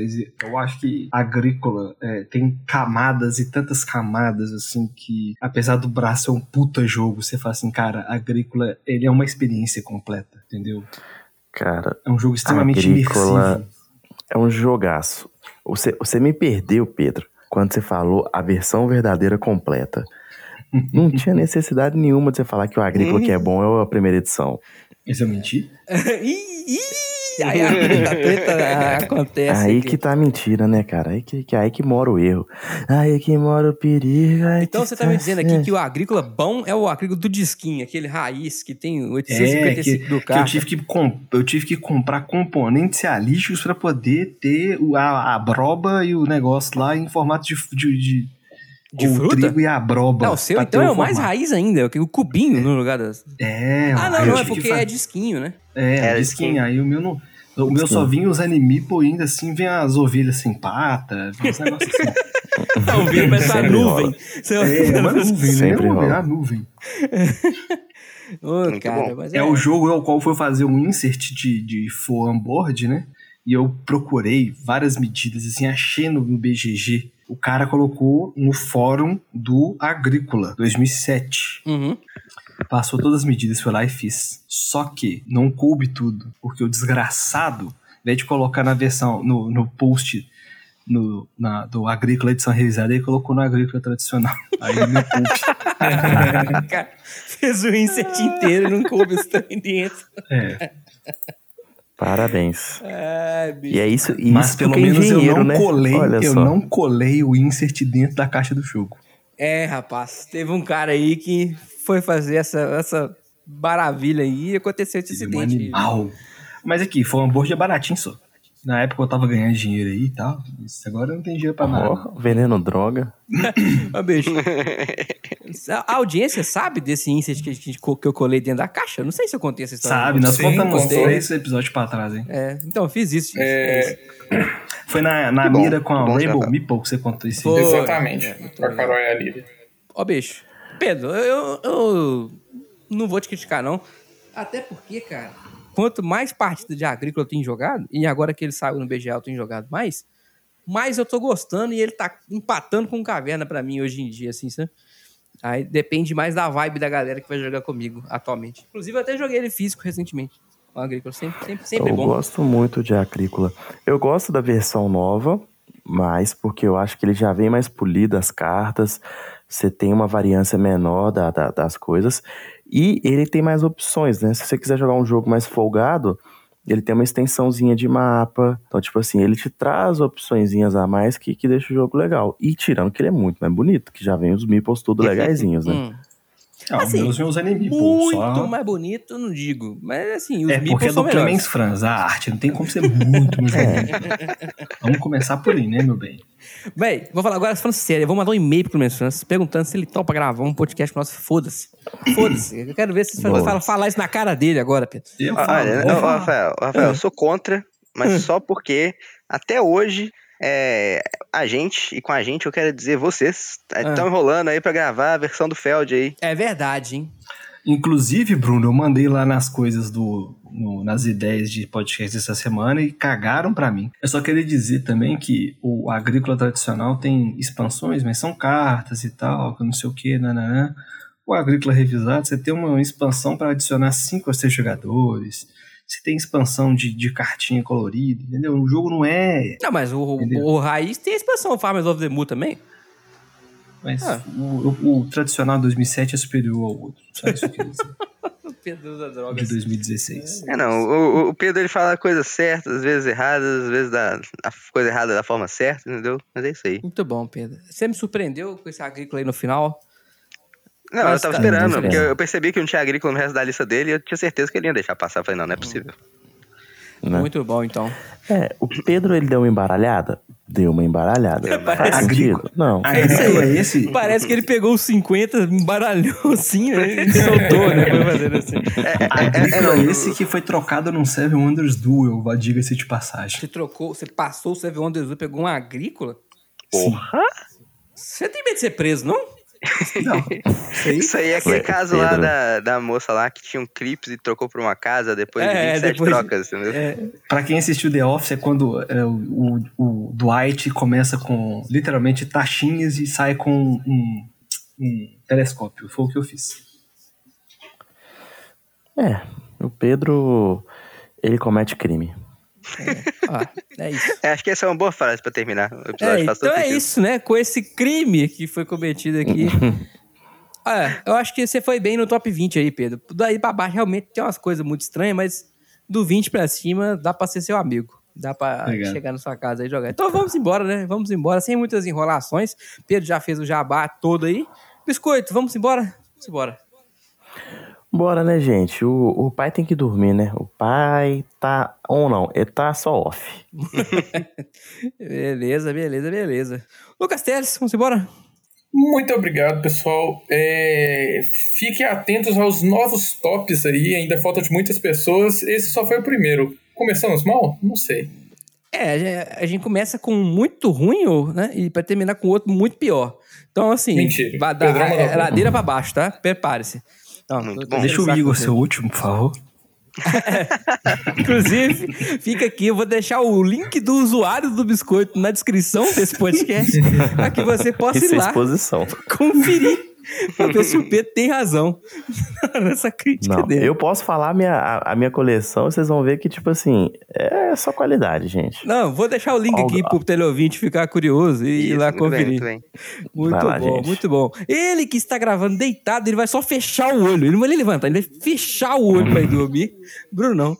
Eu acho que Agrícola é, tem camadas e tantas camadas, assim, que apesar do Brás ser um puta jogo, você fala assim, cara, Agrícola, ele é uma experiência completa, entendeu? Cara, É um jogo extremamente Agrícola- imersivo. é um jogaço. Você, você me perdeu, Pedro, quando você falou a versão verdadeira completa. Não [laughs] tinha necessidade nenhuma de você falar que o Agrícola que é bom é a primeira edição. Isso eu menti? Ih, ih, aí a treta, a treta acontece. aí aqui. que tá a mentira, né, cara? Aí que, que- aí que mora o erro. Aí que mora o perigo. Então que você tá me dizendo aqui que o agrícola bom é o agrícola do disquinho, aquele raiz que tem É, 855 que, do que carro. eu, tive que eu tive que comprar componentes realísticos pra poder ter a, a broba e o negócio lá em formato de, de, de, De o fruta? trigo e a broba. Não, o seu então é o mais raiz ainda, o cubinho no lugar das. É, Ah, não, não, é porque fa- é disquinho, né? É, Era disquinho. disquinho. Aí o meu não. O meu só vinha os animeeple ainda assim, vem as ovelhas sem pata, vem uns negócios assim. [laughs] Tá ouvindo, parece uma nuvem. É, uma nuvem, né? Sempre nuvem, rola. uma nuvem. Ô, cara, mas É o jogo ao qual foi fazer um insert de, de foam board, né? E eu procurei várias medidas, assim, achei no BGG. O cara colocou no fórum do Agrícola, 2007. Uhum. Passou todas as medidas, foi lá e fiz. Só que não coube tudo, porque o desgraçado, ao invés de colocar na versão, no, no post no, na, do Agrícola edição revisada, ele colocou no Agrícola tradicional. Aí post. [laughs] Cara, fez o insert inteiro e não coube também dentro. É, Parabéns. Bicho. E é isso, e mas isso pelo é menos eu engenheiro, não né? colei, Olha eu só. não colei o insert dentro da caixa do jogo. É, rapaz, teve um cara aí que foi fazer essa, essa maravilha aí e aconteceu esse é um acidente. animal. Mas aqui, foi um hambúrguer baratinho só. Na época eu tava ganhando dinheiro aí e tal. Isso agora eu não tem dinheiro pra nada. Ó, veneno droga. [laughs] Ó, bicho. A audiência sabe desse insert que, co- que eu colei dentro da caixa? Eu Não sei se eu contei essa história. Sabe, nós Sim, contamos três episódios pra trás, hein? É, então, eu fiz isso. gente. É, Foi na, na Que bom, mira com a que Rainbow. Meeple que você contou isso Foi. exatamente. É, muito com a bem. Carol e a Lívia. Ó, bicho. Pedro, eu, eu não vou te criticar, não. Até porque, cara, quanto mais partida de agrícola eu tenho jogado, e agora que ele saiu no BGA eu tenho jogado mais, mais eu tô gostando e ele tá empatando com caverna pra mim hoje em dia, assim, sabe? Aí depende mais da vibe da galera que vai jogar comigo atualmente. Inclusive, eu até joguei ele físico recentemente. O agrícola sempre, sempre, sempre eu bom. gosto muito de Agrícola. Eu gosto da versão nova, mas porque eu acho que ele já vem mais polido as cartas, você tem uma variância menor da, da- das coisas, e ele tem mais opções, né? Se você quiser jogar um jogo mais folgado, ele tem uma extensãozinha de mapa. Então, tipo assim, ele te traz opçõezinhas a mais que, que deixa o jogo legal. E tirando que ele é muito mais bonito, que já vem os meeples tudo legaisinhos, né? Hum. Não, Assim, meus meus anime, pô. Muito Só... mais bonito, não digo. Mas assim, os É porque é do. Clemens Franz, a arte. Não tem como ser muito [laughs] mais bonito. Vamos começar por aí, né, meu bem? Véi, vou falar agora falando sério. Eu vou mandar um e-mail pro Clemens Francis perguntando se ele topa gravar um podcast nosso. Foda-se. Foda-se. Eu quero ver se você Boa. falar, isso na cara dele agora, Pedro. Eu Ah, Olha, não, falar. Rafael, Rafael, eu sou contra, mas só porque até hoje é, a gente, e com a gente eu quero dizer vocês, estão enrolando aí pra gravar a versão do Feld aí. É verdade, hein? Inclusive, Bruno, eu mandei lá nas coisas do. no- nas ideias de podcast essa semana e cagaram pra mim. Eu só queria dizer também que o agrícola tradicional tem expansões, mas são cartas e tal, que não sei o que, nananã. O agrícola revisado, você tem uma expansão para adicionar cinco ou seis jogadores. Você tem expansão de, de cartinha colorida, entendeu? O jogo não é. Não, mas o, Entendeu? o Raiz tem a expansão Farmers of the Moon também. Mas Ah. o, o- o tradicional 2007 é superior ao outro. Só isso que eu. [laughs] O Pedro da droga. de 2016. É, não, o, o Pedro ele fala coisas certas, às vezes erradas, às vezes da, a coisa errada da forma certa, entendeu? Mas é isso aí. Muito bom, Pedro. Você me surpreendeu com esse agrícola aí no final. Não, Mas eu tava tá- esperando, tá porque eu percebi que não tinha agrícola no resto da lista dele e eu tinha certeza que ele ia deixar passar. Eu falei, não, não é possível. Né? Muito bom, então. É, o Pedro ele deu uma embaralhada? Deu uma embaralhada. [laughs] Parece- sentido? Não. Agrícola é esse? Parece que ele pegou os 50, embaralhou assim, né? [laughs] E soltou, né? Foi fazendo assim. Agrícola é, é não, esse que foi trocado num Seven Wonders Duel, diga-se de passagem. Você trocou, você passou o Seven Wonders e pegou uma agrícola? Porra! Você tem medo de ser preso, não? [laughs] Não, Isso aí? Isso aí é aquele Ué, caso lá Pedro. da, da moça lá que tinha um clips e trocou por uma casa depois de É, 27 depois de- trocas, entendeu? É, pra quem assistiu The Office é quando é, o, o, o Dwight começa com literalmente taxinhas e sai com um, um telescópio. Foi o que eu fiz. É, o Pedro, ele comete crime. Ah, é isso. É, acho que essa é uma boa frase pra terminar. O episódio É, faz todo então é sentido. isso, né? Com esse crime que foi cometido aqui. [laughs] Ah, eu acho que você foi bem no top 20 aí, Pedro. Daí pra baixo realmente tem umas coisas muito estranhas, mas do 20 pra cima dá pra ser seu amigo. Dá pra Obrigado. chegar na sua casa e jogar. Então vamos embora, né? Vamos embora, sem muitas enrolações. Pedro já fez o jabá todo aí. Biscoito, vamos embora? Vamos embora. Bora, né, gente? O, o pai tem que dormir, né? O pai tá. Ou não, ele tá só off. [laughs] Beleza, beleza, beleza. Lucas Teles, vamos embora? Muito obrigado, pessoal. É, Fiquem atentos aos novos tops aí, ainda falta de muitas pessoas. Esse só foi o primeiro. Começamos mal? Não sei. É, a gente- a gente começa com muito ruim, ou, né? E pra terminar com outro muito pior. Então, assim, Mentira. vai dar é, ladeira pra baixo, tá? Prepare-se. Muito bom. Deixa o Igor ser o último, por favor. [laughs] Inclusive, fica aqui, eu vou deixar o link do usuário do biscoito na descrição desse podcast, [laughs] para que você possa Isso ir é lá exposição. conferir pra ver se o Pedro tem razão [laughs] nessa crítica Não, dele. eu posso falar a minha, a, a minha coleção, vocês vão ver que, tipo assim, é só qualidade, gente. Não, vou deixar o link aqui Algo- pro teleouvinte ficar curioso e ir Isso, lá muito bem, conferir. muito bem. Muito Vai lá, bom, gente. muito bom. Ele que está gravando deitado, ele vai só fechar o olho. Ele não vai nem levantar, ele vai fechar o olho pra ir dormir. Brunão.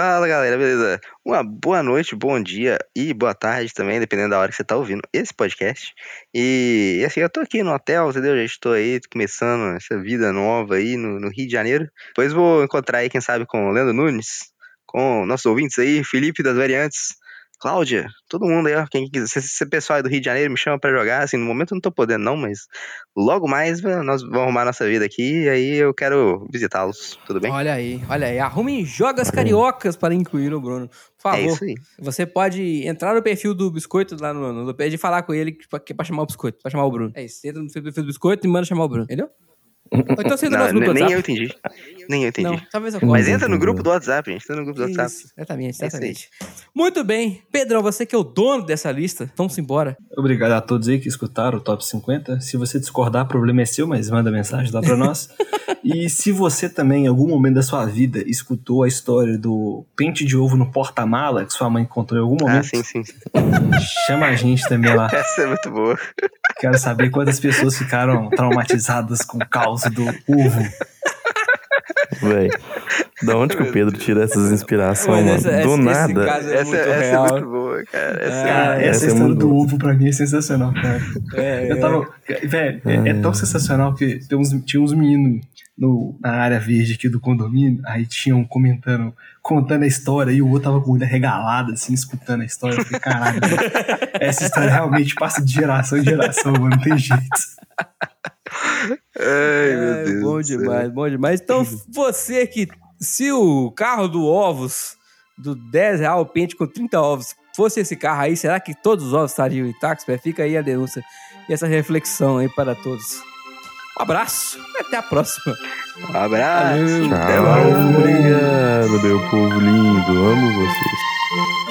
Fala galera, beleza? Uma boa noite, bom dia e boa tarde também, dependendo da hora que você tá ouvindo esse podcast. E assim, eu tô aqui no hotel, entendeu? Já estou aí começando essa vida nova aí no, no Rio de Janeiro. Depois vou encontrar aí, quem sabe, com o Leandro Nunes, com nossos ouvintes aí, Felipe das Variantes, Cláudia, todo mundo aí, ó, quem quiser, se esse pessoal aí do Rio de Janeiro me chama pra jogar, assim, no momento eu não tô podendo não, mas logo mais nós vamos arrumar nossa vida aqui e aí eu quero visitá-los, tudo bem? Olha aí, olha aí. Arrumem jogas cariocas para incluir o Bruno. Por É favor. isso aí. Você pode entrar no perfil do Biscoito lá no, no, e falar com ele que, que é pra chamar o Biscoito, pra chamar o Bruno. É isso. Você entra no perfil do Biscoito e manda chamar o Bruno, entendeu? Ou então você entra Não, grupo do nem eu WhatsApp. entendi. Nem eu entendi. Não, talvez eu Mas entra no grupo do WhatsApp, gente. Entra no grupo do WhatsApp. Isso, exatamente, É exatamente. Muito bem. Pedrão, você que é o dono dessa lista, vamos embora. Obrigado a todos aí que escutaram o Top 50. Se você discordar, o problema é seu, mas manda mensagem lá pra [laughs] nós. e se você também, em algum momento da sua vida, escutou a história do pente de ovo no porta-mala que sua mãe encontrou em algum Ah, momento, sim, sim. sim. chama a gente também lá. [laughs] Essa é muito boa. Quero saber quantas pessoas ficaram traumatizadas com o caos do ovo. Véi, da onde que o Pedro tira essas inspirações, mano? essa- Do esse- esse nada. caso é essa muito essa é real. muito boa, cara. Essa Ah, Cara, essa essa é história muito do boa. ovo pra mim é sensacional, cara. É, Eu tava. Velho, é, é tão sensacional que tem uns, tinha uns meninos no, na área verde aqui do condomínio, aí tinham comentando, contando a história, e o outro tava com o olho regalado, assim, escutando a história. Eu falei, caralho, essa história realmente passa de geração em geração, mano, não tem jeito. Ai, meu É, Deus. bom demais, bom demais. Então, você que. Se o carro do ovos, do 10 real pente com 30 ovos, fosse esse carro aí, será que todos os ovos estariam intactos? Fica aí a denúncia e essa reflexão aí para todos. Um abraço e até a próxima. Um abraço. Valeu. Até Tchau, mais. obrigado, meu povo lindo. Amo vocês.